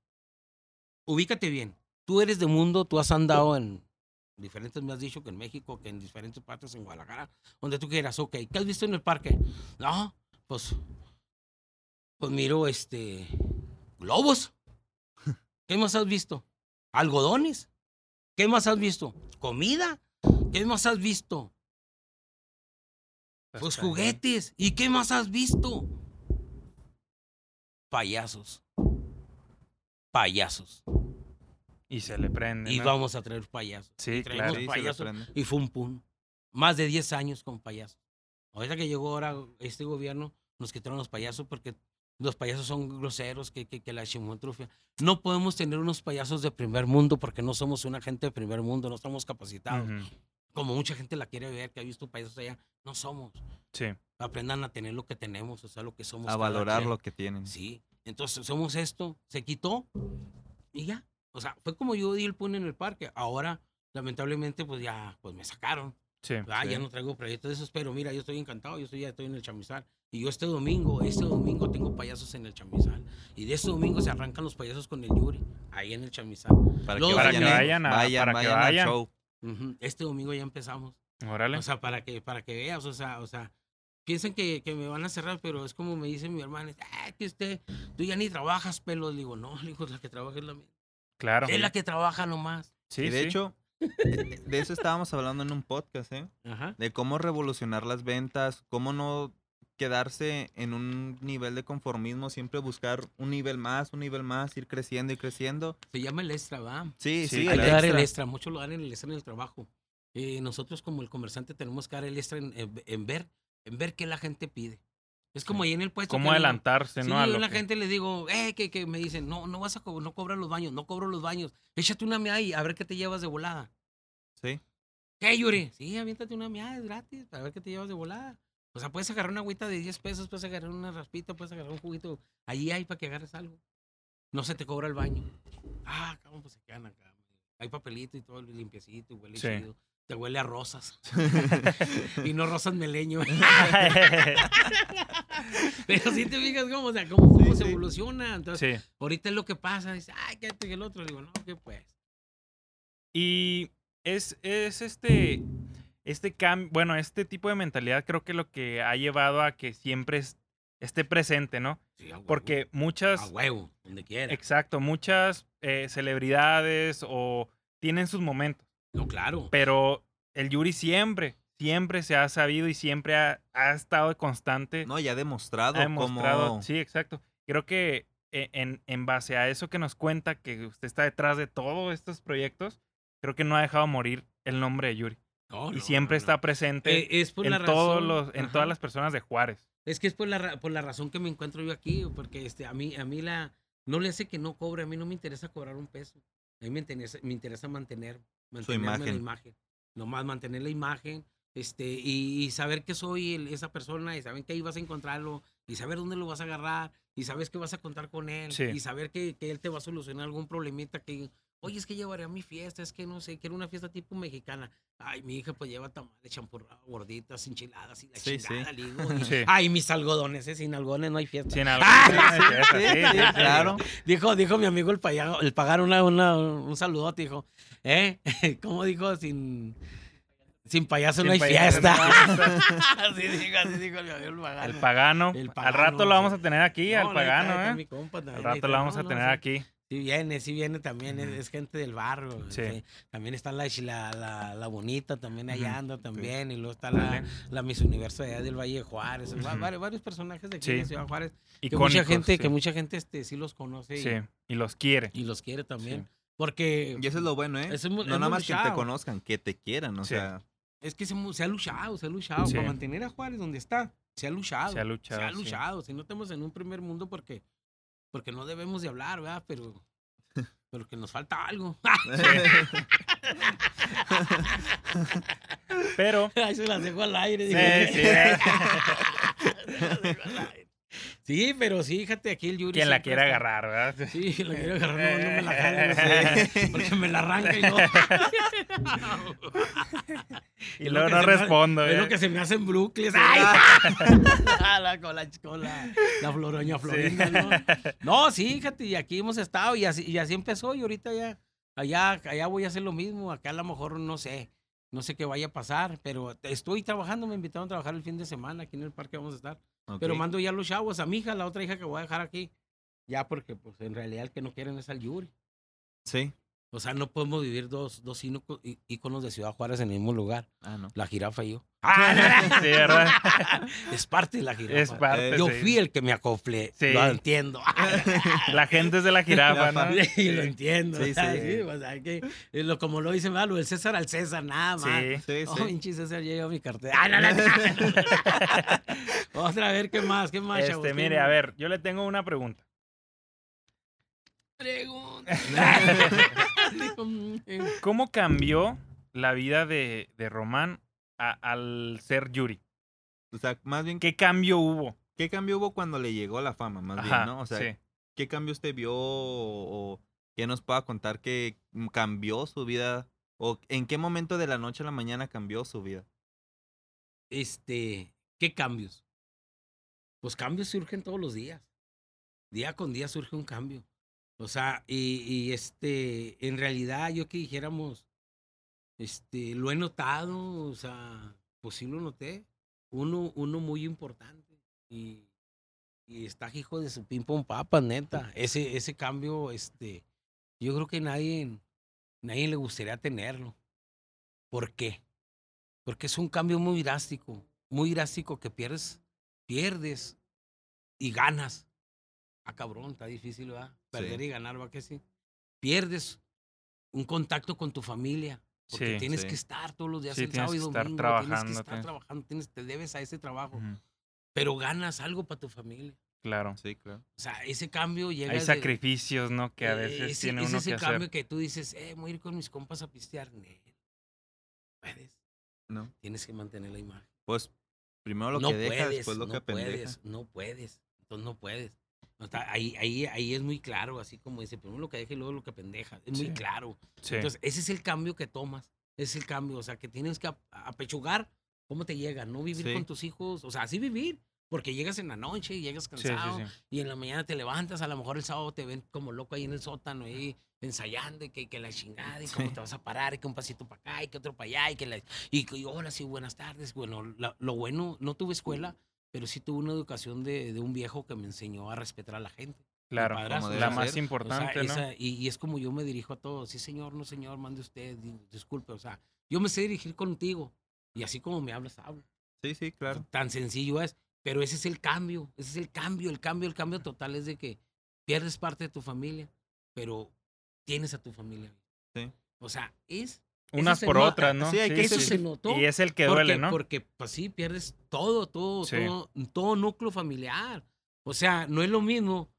ubícate bien, tú eres de mundo, tú has andado en diferentes, me has dicho que en México, que en diferentes partes, en Guadalajara, donde tú quieras, ok, ¿qué has visto en el parque? No, pues, pues miro, este, globos. ¿Qué más has visto? Algodones. ¿Qué más has visto? ¿Comida? ¿Qué más has visto? Pues juguetes. ¿Y qué más has visto? Payasos. Payasos. Y se le prende. Y ¿no? vamos a traer payasos. Sí, y claro. Sí, payasos. prende. Y fue un pum. Más de 10 años con payasos. Ahorita que llegó ahora este gobierno, nos quitaron los payasos porque los payasos son groseros, que, que, que la chimotrufia. No podemos tener unos payasos de primer mundo porque no somos una gente de primer mundo, no estamos capacitados. Ujú, Como mucha gente la quiere ver, que ha visto payasos allá, no somos. Sí. Aprendan a tener lo que tenemos, o sea, lo que somos. A valorar quien. lo que tienen. Sí, entonces somos esto, se quitó y ya. O sea, fue como yo di el pun en el parque. Ahora, lamentablemente, pues ya, pues me sacaron. Sí. Ah, ya Sí. no traigo proyectos de esos, pero mira, yo estoy encantado, yo estoy, ya estoy en el chamizal. Y yo este domingo, este domingo tengo payasos en el chamizal. Y de este domingo se arrancan los payasos con el Yuri, ahí en el chamizal. Para Los- que Para vayan, que vayan a- vayan, para que vayan al show. Este domingo ya empezamos. Órale. O sea, para que, para que veas, o sea, o sea, piensan que, que me van a cerrar, pero es como me dice mi hermana, ah, que usted, tú ya ni trabajas, pelo. Le digo, no, le digo, la que trabaja es la mía. claro. Es la que trabaja nomás. Sí, y de sí. hecho, de de eso estábamos hablando en un podcast, ¿eh? Ajá. De cómo revolucionar las ventas, cómo no quedarse en un nivel de conformismo, siempre buscar un nivel más, un nivel más, ir creciendo y creciendo. Se llama el extra, ¿va? Sí, Sí, sí, Hay que dar el extra. muchos lo dan en el extra en el trabajo. Eh, nosotros como el comerciante tenemos que dar el extra en, en- en ver, en ver qué la gente pide. Es como Sí. ahí en el puesto. ¿Cómo adelantarse, Sí, no? A yo lo a la que- gente le digo, eh, que, que me dicen, no, no vas a co- no cobrar los baños, no cobro los baños. Échate una meada y a ver qué te llevas de volada. Sí. ¿Qué, Yuri? Sí, aviéntate una meada, es gratis, a ver qué te llevas de volada. O sea, puedes agarrar una agüita de 10 pesos, puedes agarrar una raspita, puedes agarrar un juguito. Ahí hay para que agarres algo. No se te cobra el baño. Ah, cabrón, pues se quedan acá. Hay papelito y todo limpiecito, huele Sí. chido. Te huele a rosas. y no rosas meleño. Pero si te fijas cómo, o sea, cómo, cómo Sí, se sí. evoluciona. Entonces, sí. ahorita es lo que pasa. Dice, ay, que esto y el otro. Digo, no, que pues. Y es, es este, este cambio, bueno, este tipo de mentalidad creo que lo que ha llevado a que siempre es- esté presente, ¿no? Sí, a huevo. Porque A muchas, huevo, donde quiera. exacto, muchas eh, celebridades o tienen sus momentos, No, claro. pero el Yuri siempre, siempre se ha sabido y siempre ha, ha estado constante. No, ya ha demostrado, ha demostrado, cómo... sí, exacto. Creo que eh, en, en base a eso que nos cuenta que usted está detrás de todos estos proyectos, creo que no ha dejado morir el nombre de Yuri. No, y no, siempre no, está presente Eh, es por la en, todos razón- los, en Ajá. todas las personas de Juárez. Es que es por la, por la razón que me encuentro yo aquí, porque este, a mí, a mí la, no le hace que no cobre, a mí no me interesa cobrar un peso. A mí me interesa, me interesa mantener, la imagen. imagen. Nomás mantener la imagen, este, y, y saber que soy el- esa persona, y saber que ahí vas a encontrarlo, y saber dónde lo vas a agarrar, y sabes que vas a contar con él, Sí. y saber que, que él te va a solucionar algún problemita que, oye, es que llevaré a mi fiesta, es que no sé, quiero una fiesta tipo mexicana. Ay, mi hija pues lleva tamales, champurrado, gorditas, enchiladas y la Sí, sí. chingada, y- Sí. Ay, mis algodones, ¿eh? sin algodones no hay fiesta. Sin algo. Ah, sí, sí, sí, sí, claro. Dijo, dijo mi amigo el, paya- el pagar una, una- un saludote, dijo, ¿eh? ¿Cómo dijo? Sin, sin payaso Sin no hay payaso fiesta. no hay así dijo, así dijo el pagano. El pagano. El Al pagano, rato lo vamos a tener aquí, No, al no, pagano, ¿eh? mi compa también, Al rato lo vamos No, a no, tener sí. aquí. Sí viene, sí viene también, es, gente del barrio. Sí. También está la, la, la, la bonita, también allá anda también. Y luego está la, la Miss Universo allá del Valle de Juárez. Varios, varios personajes de aquí Sí. de Ciudad Juárez. Que Icónicos, mucha gente, sí. que mucha gente este, sí los conoce y, Sí, y los quiere. y los quiere también. Sí. Porque Y eso es lo bueno, ¿eh? Es no es nada más que te conozcan, que te quieran, o Sí. sea... es que se, se ha luchado, se ha luchado. Sí. Para mantener a Juárez donde está, se ha luchado. Se ha luchado, Se ha sí. luchado. Si no estamos en un primer mundo porque, porque no debemos de hablar, ¿verdad? Pero, pero que nos falta algo. Pero, Ahí se las dejo al aire. sí, sí, Se las dejo al aire. Sí, pero sí, fíjate, aquí el Yuri. quien la quiera está- agarrar, ¿verdad? Sí, la quiero agarrar, no, no me la jale, sí, porque me la arranca y no. Y luego no se me- respondo, Es ¿eh? lo que se me hace en Brooklyn. ¡Ay! la, con la, con la, la floroña florinda, ¿no? No, sí, fíjate, y aquí hemos estado y así, y así empezó y ahorita ya, allá, allá voy a hacer lo mismo. Acá a lo mejor no sé, no sé qué vaya a pasar, pero estoy trabajando, me invitaron a trabajar el fin de semana, aquí en el parque vamos a estar. Pero mando ya los chavos, a mi hija, la otra hija que voy a dejar aquí. Ya porque, pues, en realidad el que no quieren es al Yuri. Sí. O sea, no podemos vivir dos, dos íconos de Ciudad Juárez en el mismo lugar. Ah, no. La jirafa y yo. sí, ¿verdad? Es parte de la jirafa. Es parte. Yo sí. fui el que me acoplé. Sí. Lo entiendo. La gente es de la jirafa, ¿no? Sí, lo entiendo. Sí, sí. sí, o sea, que, lo, como lo dice Malo, el César al César, nada más. Sí. Sí, Oh, sí. pinche César, llegó mi cartera. Ah, no, no, no. Otra, a ver, ¿qué más? ¿Qué más? Este, ¿Qué mire, a ver, yo le tengo una pregunta. Pregunta. ¿Cómo cambió la vida de, de Román a- al ser Yuri? O sea, más bien, ¿Qué cambio hubo? ¿qué cambio hubo cuando le llegó la fama? Más Ajá, bien, ¿no? O sea, sí. ¿qué cambio usted vio o, o qué nos pueda contar que mm, cambió su vida? ¿O en qué momento de la noche a la mañana cambió su vida? Este, ¿qué cambios? Pues cambios surgen todos los días. Día con día surge un cambio. O sea, y, este, en realidad yo que dijéramos, este, lo he notado, o sea, pues sí lo noté. Uno, uno muy importante. Y, y está hijo de su ping pong papa, neta. Ese, ese cambio, este, yo creo que nadie, nadie le gustaría tenerlo. ¿Por qué? Porque es un cambio muy drástico, muy drástico que pierdes, pierdes y ganas. Ah, cabrón, está difícil, ¿verdad? Perder Sí. y ganar, ¿va que sí? Pierdes un contacto con tu familia, porque Sí, tienes sí. que estar todos los días Sí, el sábado y que estar domingo, tienes que estar trabajando, tienes, te debes a ese trabajo, Ujú, pero ganas algo para tu familia. Claro. Sí, claro. O sea, ese cambio llega Hay de- sacrificios, ¿no? Que a eh, veces ese, tiene ese uno es que hacer. cambio que tú dices, eh, voy a ir con mis compas a pistear. Nel. Puedes, ¿No? tienes que mantener la imagen. Pues primero lo no que deja, puedes, después lo no que pendeja. puedes, no puedes, entonces no puedes. Sea, ahí, ahí, ahí es muy claro, así como dice, primero lo que deja y luego lo que pendeja. Es muy Sí. claro. Sí. Entonces, ese es el cambio que tomas. Ese es el cambio. O sea, que tienes que ap- apechugar cómo te llega. No vivir Sí. con tus hijos. O sea, sí vivir. Porque llegas en la noche y llegas cansado. Y en la mañana te levantas. A lo mejor el sábado te ven como loco ahí en el sótano. Ahí ensayando y que, que la chingada. Y cómo te vas a parar. Y que un pasito para acá y que otro para allá. Y que la, y, que, hola, sí, buenas tardes. Bueno, la- lo bueno, no tuve escuela. Pero sí tuve una educación de, de un viejo que me enseñó a respetar a la gente. Claro. debe La más O sea, importante, ¿no? esa- y, y es como yo me dirijo a todos. Sí, señor, no, señor, mande usted, di- disculpe. O sea, yo me sé dirigir contigo. Y así como me hablas, hablo. Sí, sí, claro. Tan sencillo es. Pero ese es el cambio. Ese es el cambio. El cambio, el cambio total es de que pierdes parte de tu familia, pero tienes a tu familia. Sí. O sea, es. Unas por nota. otras, ¿no? Sí, hay que eso sí, se notó. Y es el que porque, duele, ¿no? Porque, pues sí, pierdes todo, todo, Sí. todo, todo núcleo familiar. O sea, no es lo mismo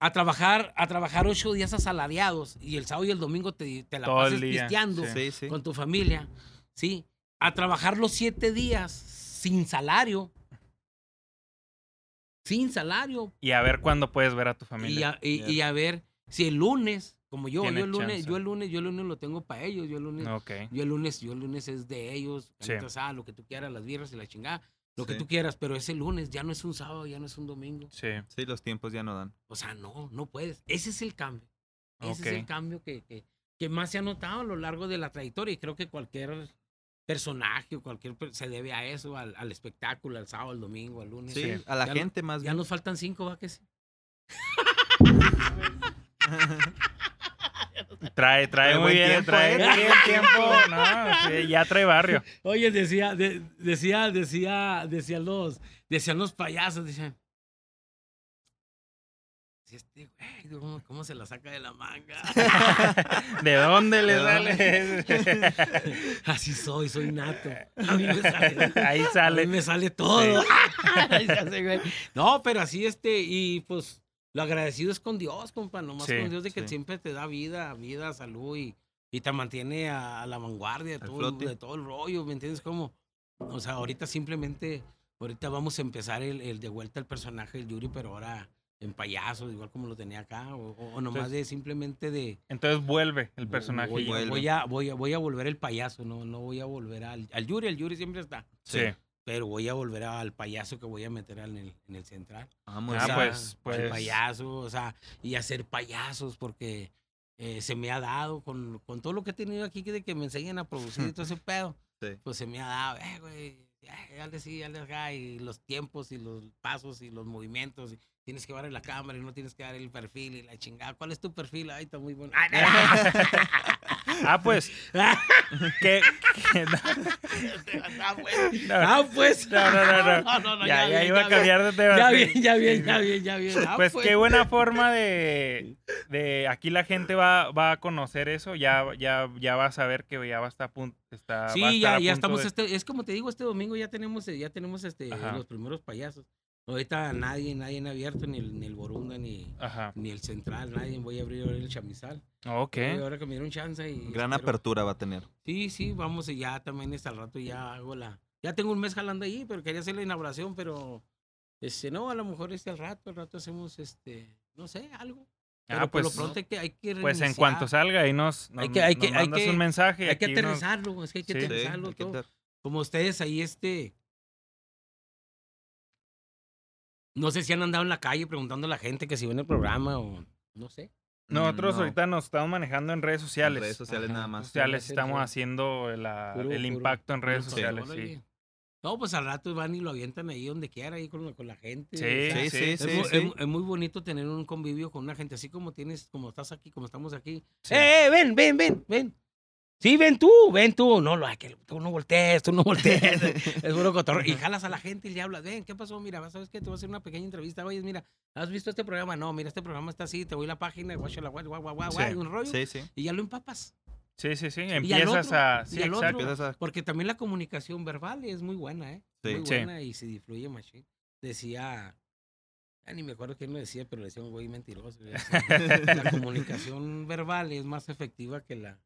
a trabajar, a trabajar ocho días asalariados y el sábado y el domingo te, te la Todo pases pisteando con tu familia, ¿sí? A trabajar los siete días sin salario. Sin salario. Y a ver cuándo puedes ver a tu Y familia. a, y, Ya. y a ver si el lunes, como yo, yo el lunes, yo el lunes, yo el lunes lo tengo para ellos, yo el lunes yo el lunes, yo el lunes es de ellos, Sí. asada, lo que tú quieras, las birras y la chingada, lo que tú quieras, pero ese lunes ya no es un sábado, ya no es un domingo. Sí. Sí, los tiempos ya no dan. O sea, no, no puedes. Ese es el cambio. Ese es el cambio que, que, que más se ha notado a lo largo de la trayectoria y creo que cualquier personaje o cualquier se debe a eso, al, al espectáculo, al sábado, al domingo, al lunes. Sí, Sí. a la Ya gente más Ya bien. nos faltan cinco, ¿va que sí? Trae, trae muy bien, tiempo, trae ¿eh? muy bien tiempo. No, sí, ya trae barrio. Oye, decía, de- decía, decía, decían los, decían los payasos, decían. "Si Este güey, ¿cómo, se la saca de la manga? ¿De dónde le ¿De sale? Así soy, soy nato. A mí me sale, Ahí a mí sale. me sale todo. Ahí se hace, güey. no, pero así este, y pues lo agradecido es con Dios, compa, nomás Sí, con Dios de que sí. siempre te da vida, vida, salud y, y te mantiene a, a la vanguardia de todo, de todo el rollo, ¿me entiendes? Como, o sea, ahorita simplemente, ahorita vamos a empezar el, el de vuelta al personaje del Yuri, pero ahora en payaso, igual como lo tenía acá, o, o- o nomás Entonces, de simplemente de... Entonces vuelve el personaje. Voy. Vuelve. voy a, voy, a, voy a volver el payaso, no, no voy a volver al, al Yuri, el Yuri siempre está, Sí. Pero voy a volver al payaso que voy a meter en el, en el central. Ah, muy Ah, O bien. sea, pues, al pues. payaso, o sea, y hacer payasos, porque eh, se me ha dado con, con todo lo que he tenido aquí que de que me enseñan a producir y todo ese pedo, Sí. pues se me ha dado, eh, güey, ya, dale sí, dale acá, y los tiempos y los pasos y los movimientos, y tienes que darle la cámara y no tienes que dar el perfil y la chingada. ¿Cuál es tu perfil? Ay, está muy bueno. Ah, pues. Ah, pues. no, Ah, pues. no, no, no, no. No, no, no, ya, ya ya bien, iba ya a cambiar de tema. Ya bien, ya bien, ya bien, ya bien. Ah, Pues qué buena forma de, de aquí la gente va, va a conocer eso, ya, ya, ya va a saber que ya va a estar a punto. Está, va a Sí, estar ya, a ya punto estamos, de- este, es como te digo, este domingo ya tenemos, ya tenemos este, Ajá. los primeros payasos. Ahorita nadie, nadie ha abierto, ni el, ni el Borunda, ni, Ajá. ni el Central, nadie. Voy a abrir ahora el Chamizal. Ok. Ahora que me dieron chance y... Gran espero- apertura va a tener. Sí, sí, vamos, y ya también hasta el rato ya hago la... Ya tengo un mes jalando ahí, pero quería hacer la inauguración, pero... Este, no, a lo mejor este al rato, al rato hacemos, este, no sé, algo. Pero Ah, por pues, lo pronto hay que, hay que pues en cuanto salga ahí nos, nos, Hay que- hay nos que- hay que- un mensaje. y Hay que nos- aterrizarlo, es que hay que Sí. Sí, aterrizarlo todo. ter- Como ustedes ahí, este. No sé si han andado en la calle preguntando a la gente que si ven el programa o no sé. Nosotros No, ahorita nos estamos manejando en redes en sociales. redes sociales Ajá, nada más. sociales estamos sí. haciendo la- Puro- el puro- impacto en redes sociales, sí. No, pues al rato van y lo avientan ahí donde quiera, ahí con, la- con la gente. Sí, o sea, Sí, sí, es, sí, es es muy bonito tener un convivio con una gente, así como tienes, como estás aquí, como estamos aquí. Sí. ¡Eh, eh, ven, ven, ven, ven! Sí, ven tú, ven tú. No, lo, que tú no voltees, tú no voltees. es puro cotorreo. Y jalas a la gente y le hablas, ven, ¿qué pasó? Mira, ¿sabes qué? Te voy a hacer una pequeña entrevista. Oye, mira, ¿has visto este programa? No, mira, este programa está así, te voy a la página, guáchala, guau, guau, guau, guau, Sí. un rollo. Sí, sí. Y ya lo empapas. Sí, sí, sí. Empiezas otro, a. Sí, otro. exacto. Empiezas a- Porque también la comunicación verbal es muy buena, ¿eh? Sí. Muy Sí. buena y se difluye machín. Decía, ya ni me acuerdo quién lo decía, pero le decía un güey mentiroso. decía, la comunicación verbal es más efectiva que la,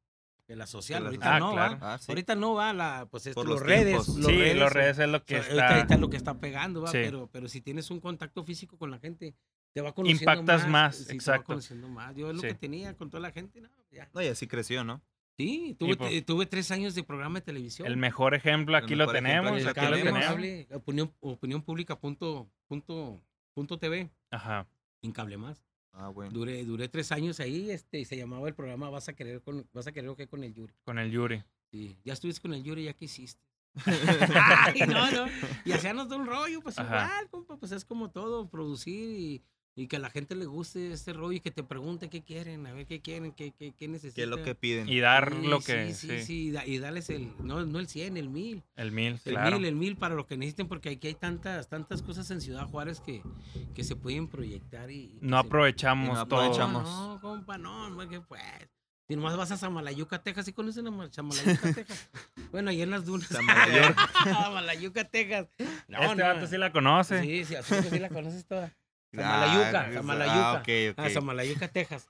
que la social. Que la Ahorita social. no Ah, claro. va. Ah, sí. Ahorita no va la, pues esto, Por los, los redes. Los sí, redes, los o- redes es lo o que sea, ahorita, está. ahorita es lo que está pegando, ¿va? Sí. Pero, pero si tienes un contacto físico con la gente, te va conociendo Impactas más, sí, te va exacto. conociendo más. Yo es lo Sí. que tenía con toda la gente, no, ya. No, y así creció, ¿no? Sí, tuve, pues- tuve tres años de programa de televisión. El mejor ejemplo aquí lo mejor ejemplo tenemos. aquí lo Aquí lo tenemos. cable, opinión, opinión pública punto, punto, punto TV, Ajá. en cable más. Ah, bueno. Duré, duré tres años ahí, este, y se llamaba el programa Vas a querer con, vas a querer o qué con el Yuri. Con el Yuri. Sí, ya estuviste con el Yuri, ya que hiciste. Ay, no, no. Y hacíamos todo un rollo, pues Ajá. igual, compa, pues es como todo, producir y, y que a la gente le guste este rollo y que te pregunte qué quieren, a ver qué quieren, qué, qué, qué necesitan. ¿Qué es lo que piden? Y dar Sí, lo que. Sí, sí, sí, y da- y darles el, no, no el 100, el 1000. El mil, El claro. mil, el mil para lo que necesiten, porque aquí hay tantas, tantas cosas en Ciudad Juárez que, que se pueden proyectar y... y No se- aprovechamos Y no todo. aprovechamos. No, no, compa, no, no, que pues... Si nomás vas a Samalayuca, Texas, ¿sí conocen a Ma- Samalayuca, Texas? Bueno, ahí en las dunas. Samalayuca. Samalayuca, Texas. No, este no, vato sí la conoce. Sí, sí, así que sí la conoces toda. Ah, Samalayuca, pues, Samalayuca. Ah, ok, ok. Ah, Samalayuca, Texas.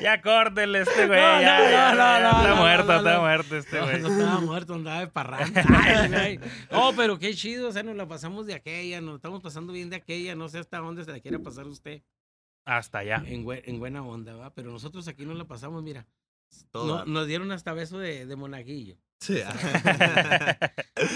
Ya córtele este güey. No, ya, no, ya, no, ya, no, Está no, muerto, no, está no. muerto este güey. no estaba muerto, andaba de parranda. No, pero qué chido, o sea, nos la pasamos de aquella, nos estamos pasando bien de aquella, no sé hasta dónde se la quiera pasar usted. Hasta allá. En, bue- en buena onda, ¿va? Pero nosotros aquí nos la pasamos, mira. Todo no- dar. nos dieron hasta beso de, de monaguillo. Sí.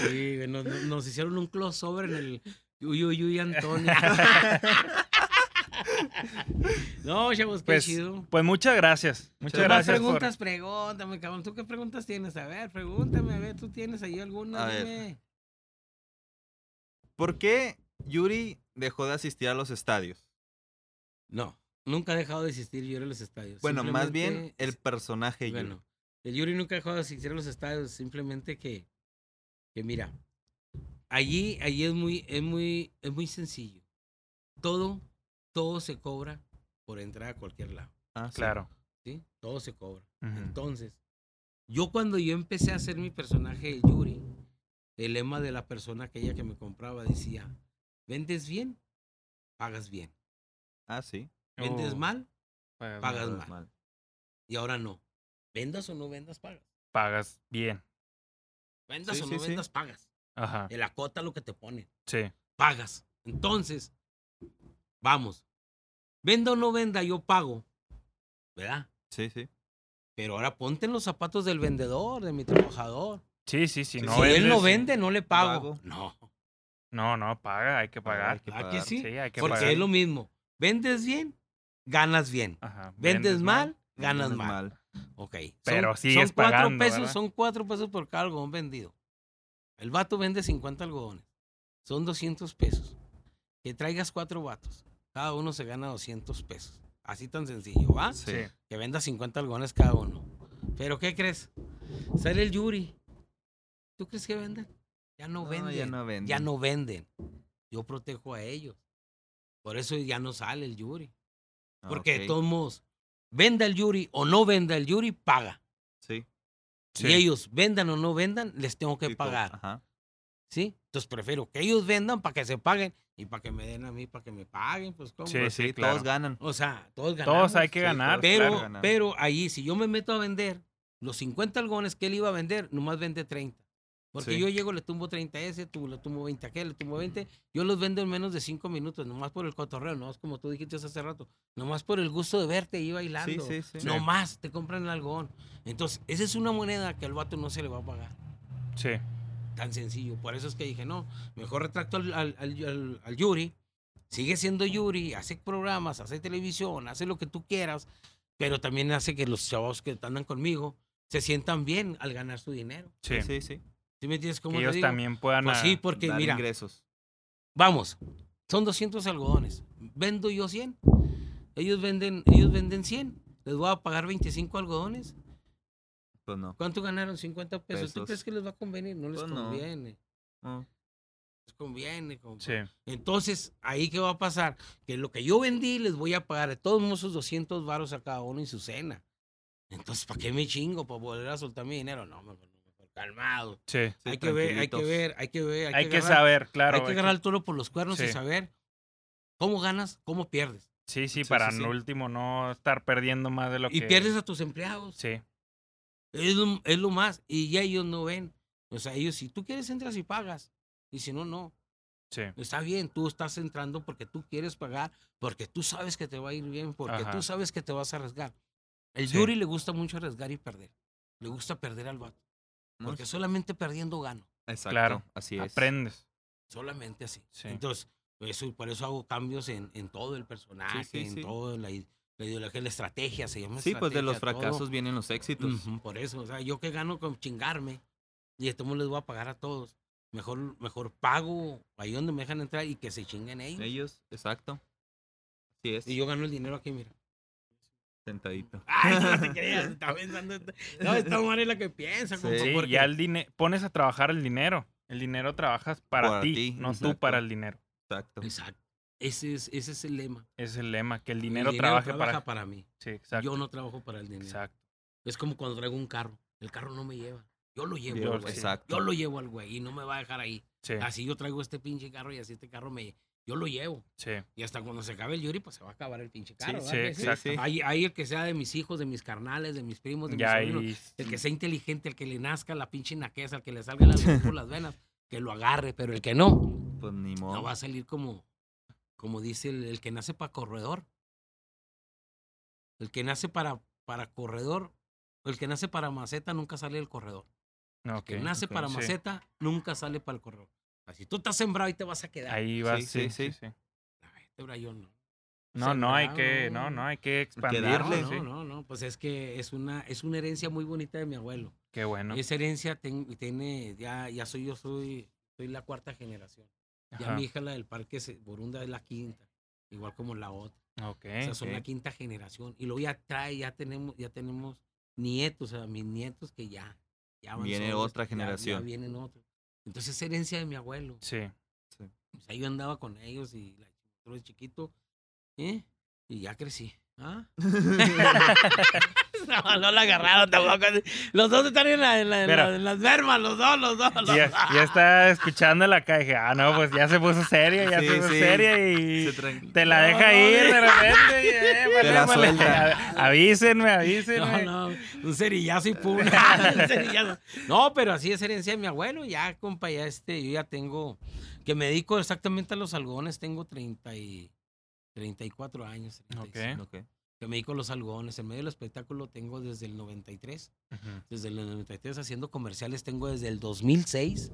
Sí, nos, hicieron un crossover en el Uy, uy, uy, Antonio. no, chavos, qué Pues, chido. Pues muchas gracias. Muchas Más gracias. por- preguntas, pregúntame, cabrón. ¿Tú qué preguntas tienes? A ver, pregúntame, a ver, ¿tú tienes ahí alguna? A ver. Dime. ¿Por qué Yuri dejó de asistir a los estadios? No, nunca ha dejado de existir Yuri en los estadios. Bueno, más bien el personaje Yuri. Bueno, el Yuri nunca ha dejado de asistir a los estadios, simplemente que, que mira, allí, allí es muy, es muy, es muy sencillo. Todo, todo se cobra por entrar a cualquier lado, Ah, sí. Claro. ¿sí? Todo se cobra. Entonces, yo cuando yo empecé a hacer mi personaje de Yuri, el lema de la persona aquella que me compraba decía, vendes bien, pagas bien. Ah, sí. Vendes Oh, mal, pagas mal. Y ahora no. Vendas o no vendas, pagas. Pagas bien. Vendas Sí, o sí, no sí. vendas, pagas. Ajá. El acota lo que te ponen. Sí. Pagas. Entonces, vamos. Venda o no venda, yo pago. ¿Verdad? Sí, sí. Pero ahora ponte en los zapatos del vendedor, de mi trabajador. Sí, sí, sí. No si él no vende, no le pago. Pago. No. No, no, paga, hay que Pagar, hay que ¿Ah, que pagar. sí? Sí, hay que Porque pagar. es lo mismo. Vendes bien, ganas bien. Ajá. Vendes mal, ganas mal. Ok. Son- Pero son sigues cuatro pagando, pesos, ¿verdad? son cuatro pesos por cada algodón vendido. El vato vende 50 algodones. Son 200 pesos. Que traigas cuatro vatos. Cada uno se gana 200 pesos. Así tan sencillo, ¿va? Sí. Que venda 50 algodones cada uno. Pero ¿qué crees? Sale el Yuri. ¿Tú crees que venden? Ya no, No, venden. ya no venden. Ya no venden. Yo protejo a ellos. Por eso ya no sale el Yuri. Porque de Ok, todos modos, venda el Yuri o no venda el Yuri, paga. Sí. Sí. Y ellos vendan o no vendan, les tengo que pagar. Ajá. ¿Sí? Entonces prefiero que ellos vendan para que se paguen y para que me den a mí para que me paguen. Pues cómo. Sí, Pues sí, claro. todos ganan. O sea, todos ganamos. Todos hay que ganar. Pero, claro, pero ahí, si yo me meto a vender los 50 algones que él iba a vender, nomás vende 30. Porque Sí. yo llego, le tumbo 30 a ese, tú, le tumbo 20 a aquel, le tumbo 20. Yo los vendo en menos de 5 minutos, nomás por el cotorreo, no es como tú dijiste hace rato. Nomás por el gusto de verte ahí bailando. Sí, sí, sí. Nomás te compran el algodón. Entonces, esa es una moneda que al vato no se le va a pagar. Sí. Tan sencillo. Por eso es que dije, no, mejor retracto al, al, al- al- al Yuri. Sigue siendo Yuri, hace programas, hace televisión, hace lo que tú quieras, pero también hace que los chavos que andan conmigo se sientan bien al ganar su dinero. Sí. Sí, sí, sí. ¿Sí me entiendes cómo Que te ellos digo? también puedan. Pues sí, porque Dar mira, ingresos. vamos, son 200 algodones. Vendo yo 100. Ellos venden, ellos venden 100. Les voy a pagar 25 algodones. Pues no. ¿Cuánto ganaron? 50 pesos. ¿Tú crees que les va a convenir? No les Pues no. conviene. No. Les conviene. Sí. Entonces, ahí qué va a pasar? Que lo que yo vendí les voy a pagar de todos modos esos 200 varos a cada uno y su cena. Entonces, ¿para qué me chingo? ¿Para volver a soltar mi dinero? No, mejor, mejor calmado. Sí. Sí, hay que ver, hay que ver, hay que ver. Hay que agarrar- saber, claro. Hay que agarrar el toro por los cuernos y saber cómo ganas, cómo pierdes. Sí, sí, Sí, para no último no estar perdiendo más de lo Y que. pierdes a tus empleados. Sí. Es lo, es lo más. Y ya ellos no ven. O sea, ellos, si tú quieres, entras y pagas. Y si no, no. Sí. Está bien, tú estás entrando porque tú quieres pagar, porque tú sabes que te va a ir bien, porque Ajá. tú sabes que te vas a arriesgar. El. Yuri le gusta mucho arriesgar y perder. Le gusta perder al vato. No, Porque solamente perdiendo gano. Exacto. Claro. Así es. Aprendes. Solamente así. Sí. Entonces, eso, por eso hago cambios en, en todo el personaje, sí, en sí. todo, en la, i- la ideología, la estrategia, se llama Sí, pues de los todo. fracasos vienen los éxitos. Por eso, o sea, yo que gano con chingarme y esto les voy a pagar a todos. Mejor, mejor pago ahí donde me dejan entrar y que se chinguen ellos. Ellos, exacto. Así es. Y yo gano el dinero aquí, mira. Sentadito. Ay, no te creas, está pensando. No, esta madre es la que piensa, Sí. compa, porque- ya el dinero. Pones a trabajar el dinero. El dinero trabajas para Para ti, ti, no tú para el dinero. Exacto. Exacto. Ese es, ese es el lema. Ese es el lema, que el El dinero, trabaje trabaja para. para mí. Sí, exacto. Yo no trabajo para el dinero. Exacto. Es como cuando traigo un carro. El carro no me lleva. Yo lo llevo, Yo- al güey. Exacto. Yo lo llevo al güey y no me va a dejar ahí. Sí, Así yo traigo este pinche carro y así este carro me... Yo lo llevo. sí. Y hasta cuando se acabe el Yuri, pues se va a acabar el pinche carro. sí, ¿verdad que exacto. Sí. Hay, hay el que sea de mis hijos, de mis carnales, de mis primos, de mis sobrinos. ahí. El que sea inteligente, el que le nazca la pinche naqueza, el que le salga la luz por las venas, que lo agarre, pero el que no, Pues ni modo. no va a salir como, como dice el, el que nace para corredor. El que nace para, para corredor, el que nace para maceta nunca sale del corredor. El que nace para sí. maceta nunca sale para el corredor. Así tú estás sembrado y te vas a quedar. Ahí va, Sí, sí, sí, no. No, no hay que, no, no hay que expandir. darle. No, sí. no, no, no, pues es que es una, es una herencia muy bonita de mi abuelo. Qué bueno. Esa herencia ten- tiene, ya, ya soy yo, soy, soy la cuarta generación. Ya mi hija, la del parque Borunda, es la quinta, igual como la otra. Ok. o sea, son la quinta generación. Y luego ya trae, ya tenemos, ya tenemos nietos, o sea, mis nietos que ya, ya van Viene solos, otra ya- generación. Ya, vienen otros. Entonces es herencia de mi abuelo. Sí. O sea, yo andaba con ellos y la chiquito, ¿eh? Y ya crecí. ¿Ah? no, no la agarraron tampoco. Los dos están en, la- en la- en Pero- la- en las vermas, los dos, los dos. los Ya, dos. ya está escuchando la caja. Dije, ah, no, pues ya se puso seria, ya Sí, se puso sí. seria y Se te la deja no, ir no. de repente. y, eh, vale, la vale. suelta. A- Avísenme, avísenme. No, no, un cerillazo y cerillazo. No, pero así es herencia de mi abuelo. Ya, compa, ya este, yo ya tengo, que me dedico exactamente a los algodones, tengo 30 y, 34 años. 35, Ok. Que me dedico a los algodones. En medio del espectáculo tengo desde el 93. Ujú. Desde el 93 haciendo comerciales tengo desde el 2006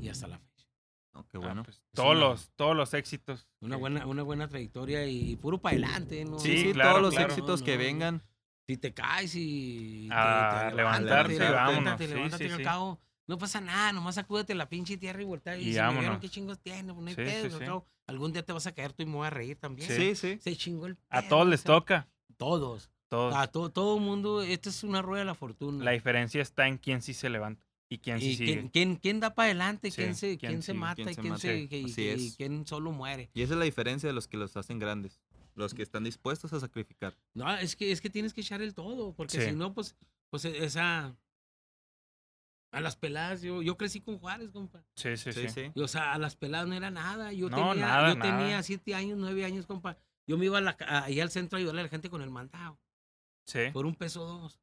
y hasta la fecha. No, qué Ah, bueno. pues, todos, una- los, todos los éxitos. Una que- buena, una buena trayectoria y puro para adelante, ¿no? sí, Sí, claro, todos los claro. éxitos No, que no, no. vengan. Si te caes y te, A te levantarse, levántate, vámonos. levántate, Sí, levántate, sí, al sí. cabo No pasa nada, nomás sacúdete la pinche tierra y voltea. Y, Y si me vieron. ¿qué chingos tiene? Pues no hay Sí, pedo, Algún día te vas a caer tú y me voy a reír también. Sí, sí. Se chingó el A pedo, todos o les sea, toca. Todos. Todos. A todo, todo mundo, esta es una rueda de la fortuna. La diferencia está en quién sí se levanta y quién sí y sigue. quién, quién, quién da para adelante, Sí, quién, se, quién quién se sigue, mata quién y quién, mata. se, y- Así y- es. y quién solo muere. Y esa es la diferencia de los que los hacen grandes. Los que están dispuestos a sacrificar. No, es que, es que tienes que echar el todo, porque Sí. si no, pues, pues e- esa... A las peladas, yo, yo crecí con Juárez, compa. Sí, sí, sí. Sí, sí. Y, o sea, a las peladas no era nada. Yo No, tenía, nada, yo nada. tenía siete años, nueve años, compa. Yo me iba a la ahí al centro a ayudarle a la gente con el mandado, Sí. por un peso dos.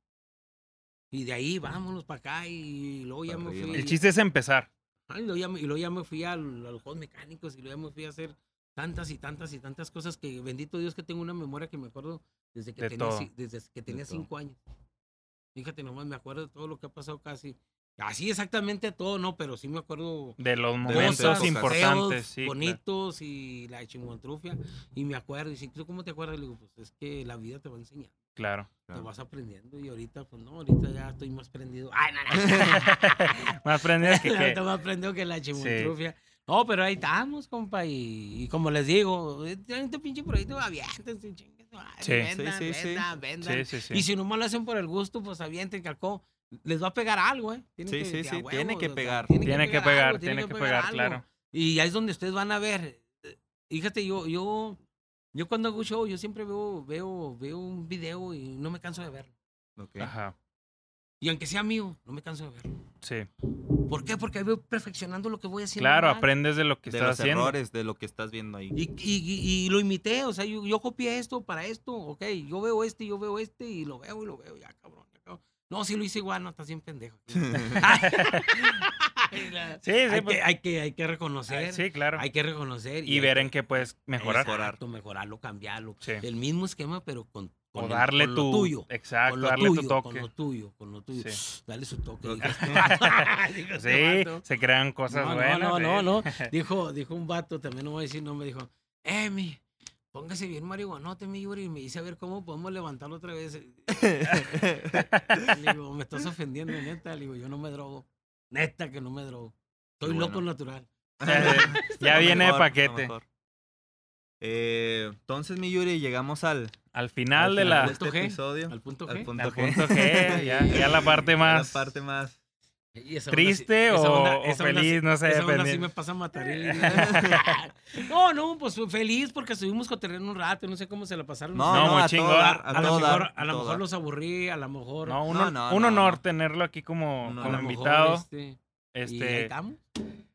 Y de ahí vámonos para acá y luego ya Pa' me arriba. fui. El chiste es empezar. Ah, y, luego ya me, y luego ya me fui al- a, los juegos mecánicos y luego ya me fui a hacer tantas y tantas y tantas cosas que bendito Dios que tengo una memoria que me acuerdo desde que De tenía, todo. desde que tenía todo. cinco años. Fíjate nomás, me acuerdo de todo lo que ha pasado casi. Así exactamente todo, no, pero sí me acuerdo De los De momentos cosas, importantes, feos, sí. claro. bonitos y la chingontrufia. Y me acuerdo, y si ¿tú cómo te acuerdas? Le digo, pues es que la vida te va enseñando, Claro. te Claro. vas aprendiendo. Y ahorita, pues no, ahorita ya estoy más prendido. Ay, no, no. Más prendidas que, que más prendido que la chimontrufia. No, pero ahí estamos, compa. Y, y como les digo, este pinche proyecto, aviéntense, chingue su madre, Sí. vendan, Sí, sí, sí. vendan, vendan. Sí, sí, sí. Y si nomás lo hacen por el gusto, pues avienten, calcó. Les va a pegar algo, ¿eh? Tienen Sí, que- sí, que a sí, huevo, tiene que o sea, pegar. Tiene que pegar, algo, tiene que pegar, algo. claro. Y ahí es donde ustedes van a ver. eh, Fíjate, yo, yo, yo cuando hago show, yo siempre veo, veo, veo un video y no me canso de verlo. Ok. Ajá. Y aunque sea mío, no me canso de verlo. Sí. ¿Por qué? Porque ahí veo perfeccionando lo que voy haciendo. Claro, mal. aprendes de lo que De estás los haciendo. errores, de lo que estás viendo ahí. Y, y, y- y lo imité, o sea, yo, yo copié esto para esto, ok, yo veo este, yo veo este, y lo veo y lo veo, ya cabrón. No, si lo hice igual, no, estás bien pendejo. Sí, sí, hay, pues- que, hay, que, hay que reconocer, Sí, claro. hay que reconocer. y ver que- en qué puedes mejorar. Exacto, mejorarlo, cambiarlo. Sí. El mismo esquema, pero con, con O el- darle con tu. lo tuyo. Exacto, Con lo darle tuyo, tu con toque. lo tuyo, con lo tuyo. Sí. Dale su toque. Dijo Sí, vato. se crean cosas no, buenas. No, no, sí. no, no. Dijo, dijo un vato, también no voy a decir nombre, dijo, eh, mi, póngase bien marihuanote, mi Yuri, y me dice a ver cómo podemos levantarlo otra vez. Le digo, me estás ofendiendo, neta. Le digo, yo no me drogo. Neta que no me drogo. Qué loco natural. ya viene de mejor, lo paquete. Eh, entonces, mi Yuri, llegamos al, Al final al de final la. de Punto este G, episodio. Al punto Al G. punto Al G. punto G, ya, ya la parte más La parte más. Triste sí- o, onda- o esa onda feliz, sí- no sé, esa onda sí dependiendo. me pasa a matar. no, no, pues feliz porque estuvimos cotorreando un rato, no sé cómo se la pasaron. No, No, no, muy a dar, a, a lo mejor, dar, a lo mejor dar. los aburrí, a lo mejor. No, un, No, no, un no, honor no. tenerlo aquí como, mejor, invitado. este, Este,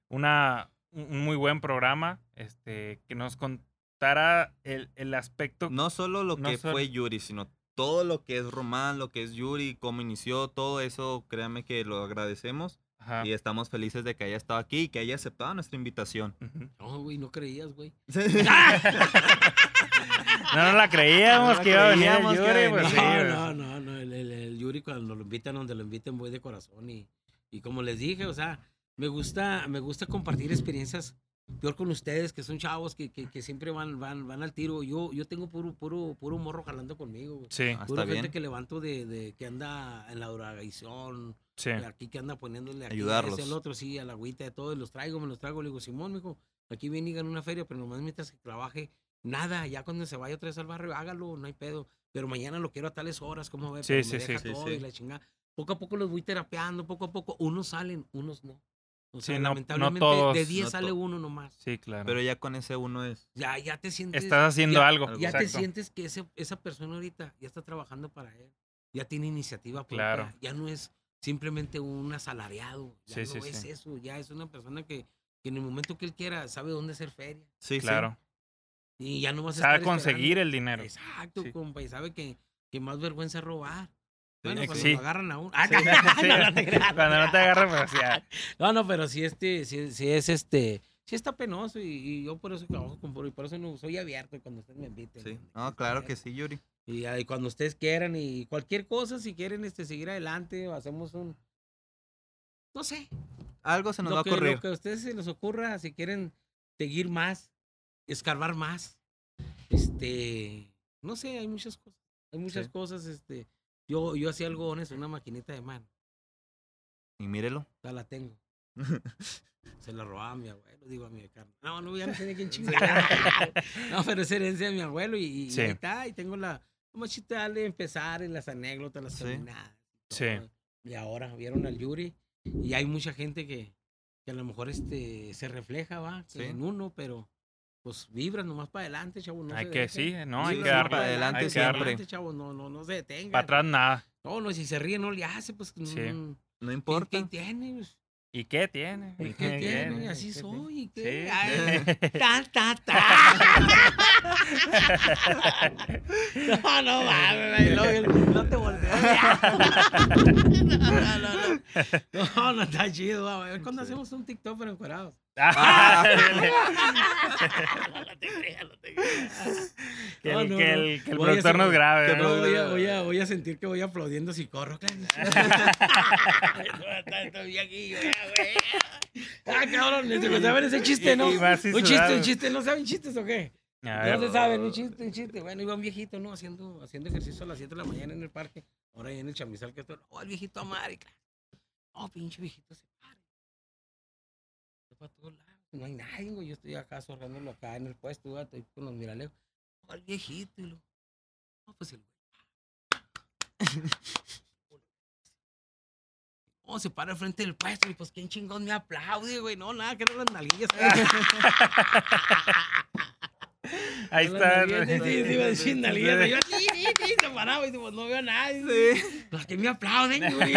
una, un muy buen programa. Este, que nos contara el, el aspecto. No solo lo No que solo- fue Yuri, sino todo lo que es Román, lo que es Yuri, cómo inició, todo eso, créanme que lo agradecemos Ajá. y estamos felices de que haya estado aquí y que haya aceptado nuestra invitación. No, güey, no creías, güey. No nos la creíamos No la que iba a venir el Yuri, pues sí, no, no, no, no, el, el- el Yuri cuando lo invitan donde lo inviten voy de corazón y, y como les dije, o sea, me gusta, me gusta compartir experiencias peor con ustedes, que son chavos que, que, que siempre van, van, van al tiro. Yo, yo tengo puro, puro, puro morro jalando conmigo, güey. Sí, Ah, está gente bien. que levanto de, de que anda en la drogadicción, sí. aquí que anda poniéndole aquí Ayudarlos. al otro, sí, a la agüita de todo, y los traigo, me los traigo, le digo, Simón, mijo, aquí viene y gana una feria, pero nomás mientras que trabaje, nada, ya cuando se vaya otra vez al barrio, hágalo, no hay pedo, pero mañana lo quiero a tales horas, ¿cómo ve? Sí, Pero sí, me deja todo y la chingada. Poco a poco los voy terapeando, poco a poco, unos salen, unos no. O sea, no- no lamentablemente todos, de 10 no sale uno nomás. Sí, claro. Pero ya con ese uno es... Ya, ya te sientes... Estás haciendo ya- algo. Ya te sientes que ese, esa persona ahorita ya está trabajando para él. Ya tiene iniciativa propia. Claro. Ya no es simplemente un asalariado. Ya Sí, no sí, es sí. eso. Ya es una persona que, que en el momento que él quiera sabe dónde hacer feria. Sí, Claro. Y ya no vas a Sabe estar conseguir esperando. el dinero. Exacto, Sí. compa. Y sabe que, que más vergüenza es robar. Sí, Bueno, cuando sí. lo agarran a uno. Ah, Sí, no, no te creas, Cuando no te agarra, pues ya. No, no, pero si este, si, si es este, si está penoso y, y yo por eso trabajo con puro y por eso no soy abierto cuando ustedes me inviten. Sí. No, ustedes claro que sí, Yuri. Y, ahí cuando ustedes quieran y cualquier cosa, si quieren este, seguir adelante, o hacemos un, no sé, Algo se nos lo va a ocurrir. lo que a ustedes se les ocurra, si quieren seguir más, escarbar más, este, no sé, hay muchas cosas, hay muchas Sí. cosas, este, yo, yo hacía algodones en una maquinita de mano. Y mírelo. Ya la tengo. Se la robaba a mi abuelo, digo a mi carnal. No, no, ya no de quién chingar. no, pero es herencia de mi abuelo y, y Sí. ahí está. Y tengo la, como chiste de empezar en las anécdotas, las Sí. caminadas. Sí. Y ahora vieron al Yuri y hay mucha gente que, que a lo mejor este, se refleja, va, Sí. en uno, pero pues vibra nomás para adelante, chavo. No Hay se que, dejen. sí, no, hay que darle. para adelante hay que siempre. darle. Adelante, chavo, no, no, no se detenga. Para atrás nada. No, no, si se ríe no le hace, pues. Sí. No ¿qué- importa. ¿Qué tiene? pues? ¿Y qué tiene? ¿Y ¿Y qué tiene? tiene? Así ¿Y qué tiene? soy. ¿y Sí. qué? Ay, ta, ta, ta. No, no mames, no, no te voltees. No, no, no. No, no está chido. A ver cuando hacemos un TikTok pero encuerados. Ah, No te creas, no te creas. que el, no, que el, que productor nos grabe. voy, a, voy, a, voy a sentir que voy aplaudiendo si corro, ya. Ah, cabrón, ¿se saben ese chiste, no? Un chiste, un chiste, ¿no saben chistes o qué? No se saben, un chiste, un chiste. Bueno, iba un viejito, ¿no? Haciendo, haciendo ejercicio a las 7 de la mañana en el parque. Ahora ahí en el chamizal que estoy. Oh, el viejito claro. Oh, pinche viejito, se para. Todos lados. No hay nadie, güey. Yo estoy acá sorgándolo acá en el puesto, güey. Estoy con los miralejos. El viejito. Y lo... No, pues el Oh, se para al frente del puesto y pues quién chingón me aplaude, güey. No, nada, que eran las nalguillas. Ahí está. Sí, sí, sí, iba a decir nalguillas. Sí. y Yo, sí, sí, sí, se paraba y digo, no veo a nadie. Los que me aplauden, Yuri.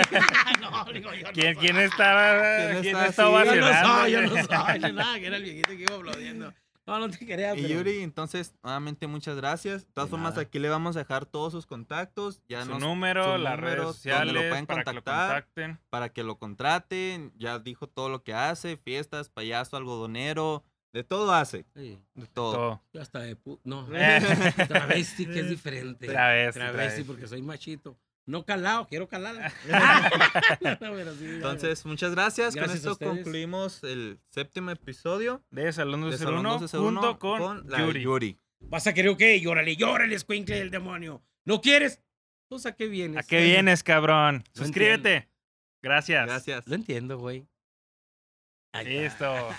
no, digo, yo no ¿Quién, soy. quién estaba, ¿Quién quién está estaba así? Yo no soy, yo no soy. yo Nada, que era el viejito que iba aplaudiendo. No, no te creas. Y pero- Yuri, entonces, nuevamente muchas gracias. De todas De formas, aquí le vamos a dejar todos sus contactos. Ya Su nos- número, su las número, redes donde lo sociales, pueden para que lo contactar. contacten. para que lo contraten. Ya dijo todo lo que hace, fiestas, payaso, algodonero, de todo hace, Sí, de todo. Todo. yo hasta de pu... No, travesti, que es diferente. Travesti, Travesti, travesti. porque soy machito. No calado, quiero calar. Entonces, muchas gracias. Con esto concluimos el séptimo episodio De Salón de 201 Salón 201 junto con, la Yuri. Yuri. ¿Vas a querer o qué? Llórale, llórale, escuincle del demonio. ¿No quieres? Pues a qué vienes. ¿A qué vienes, cabrón? Lo Suscríbete. Gracias. Gracias. Lo entiendo, güey. Listo.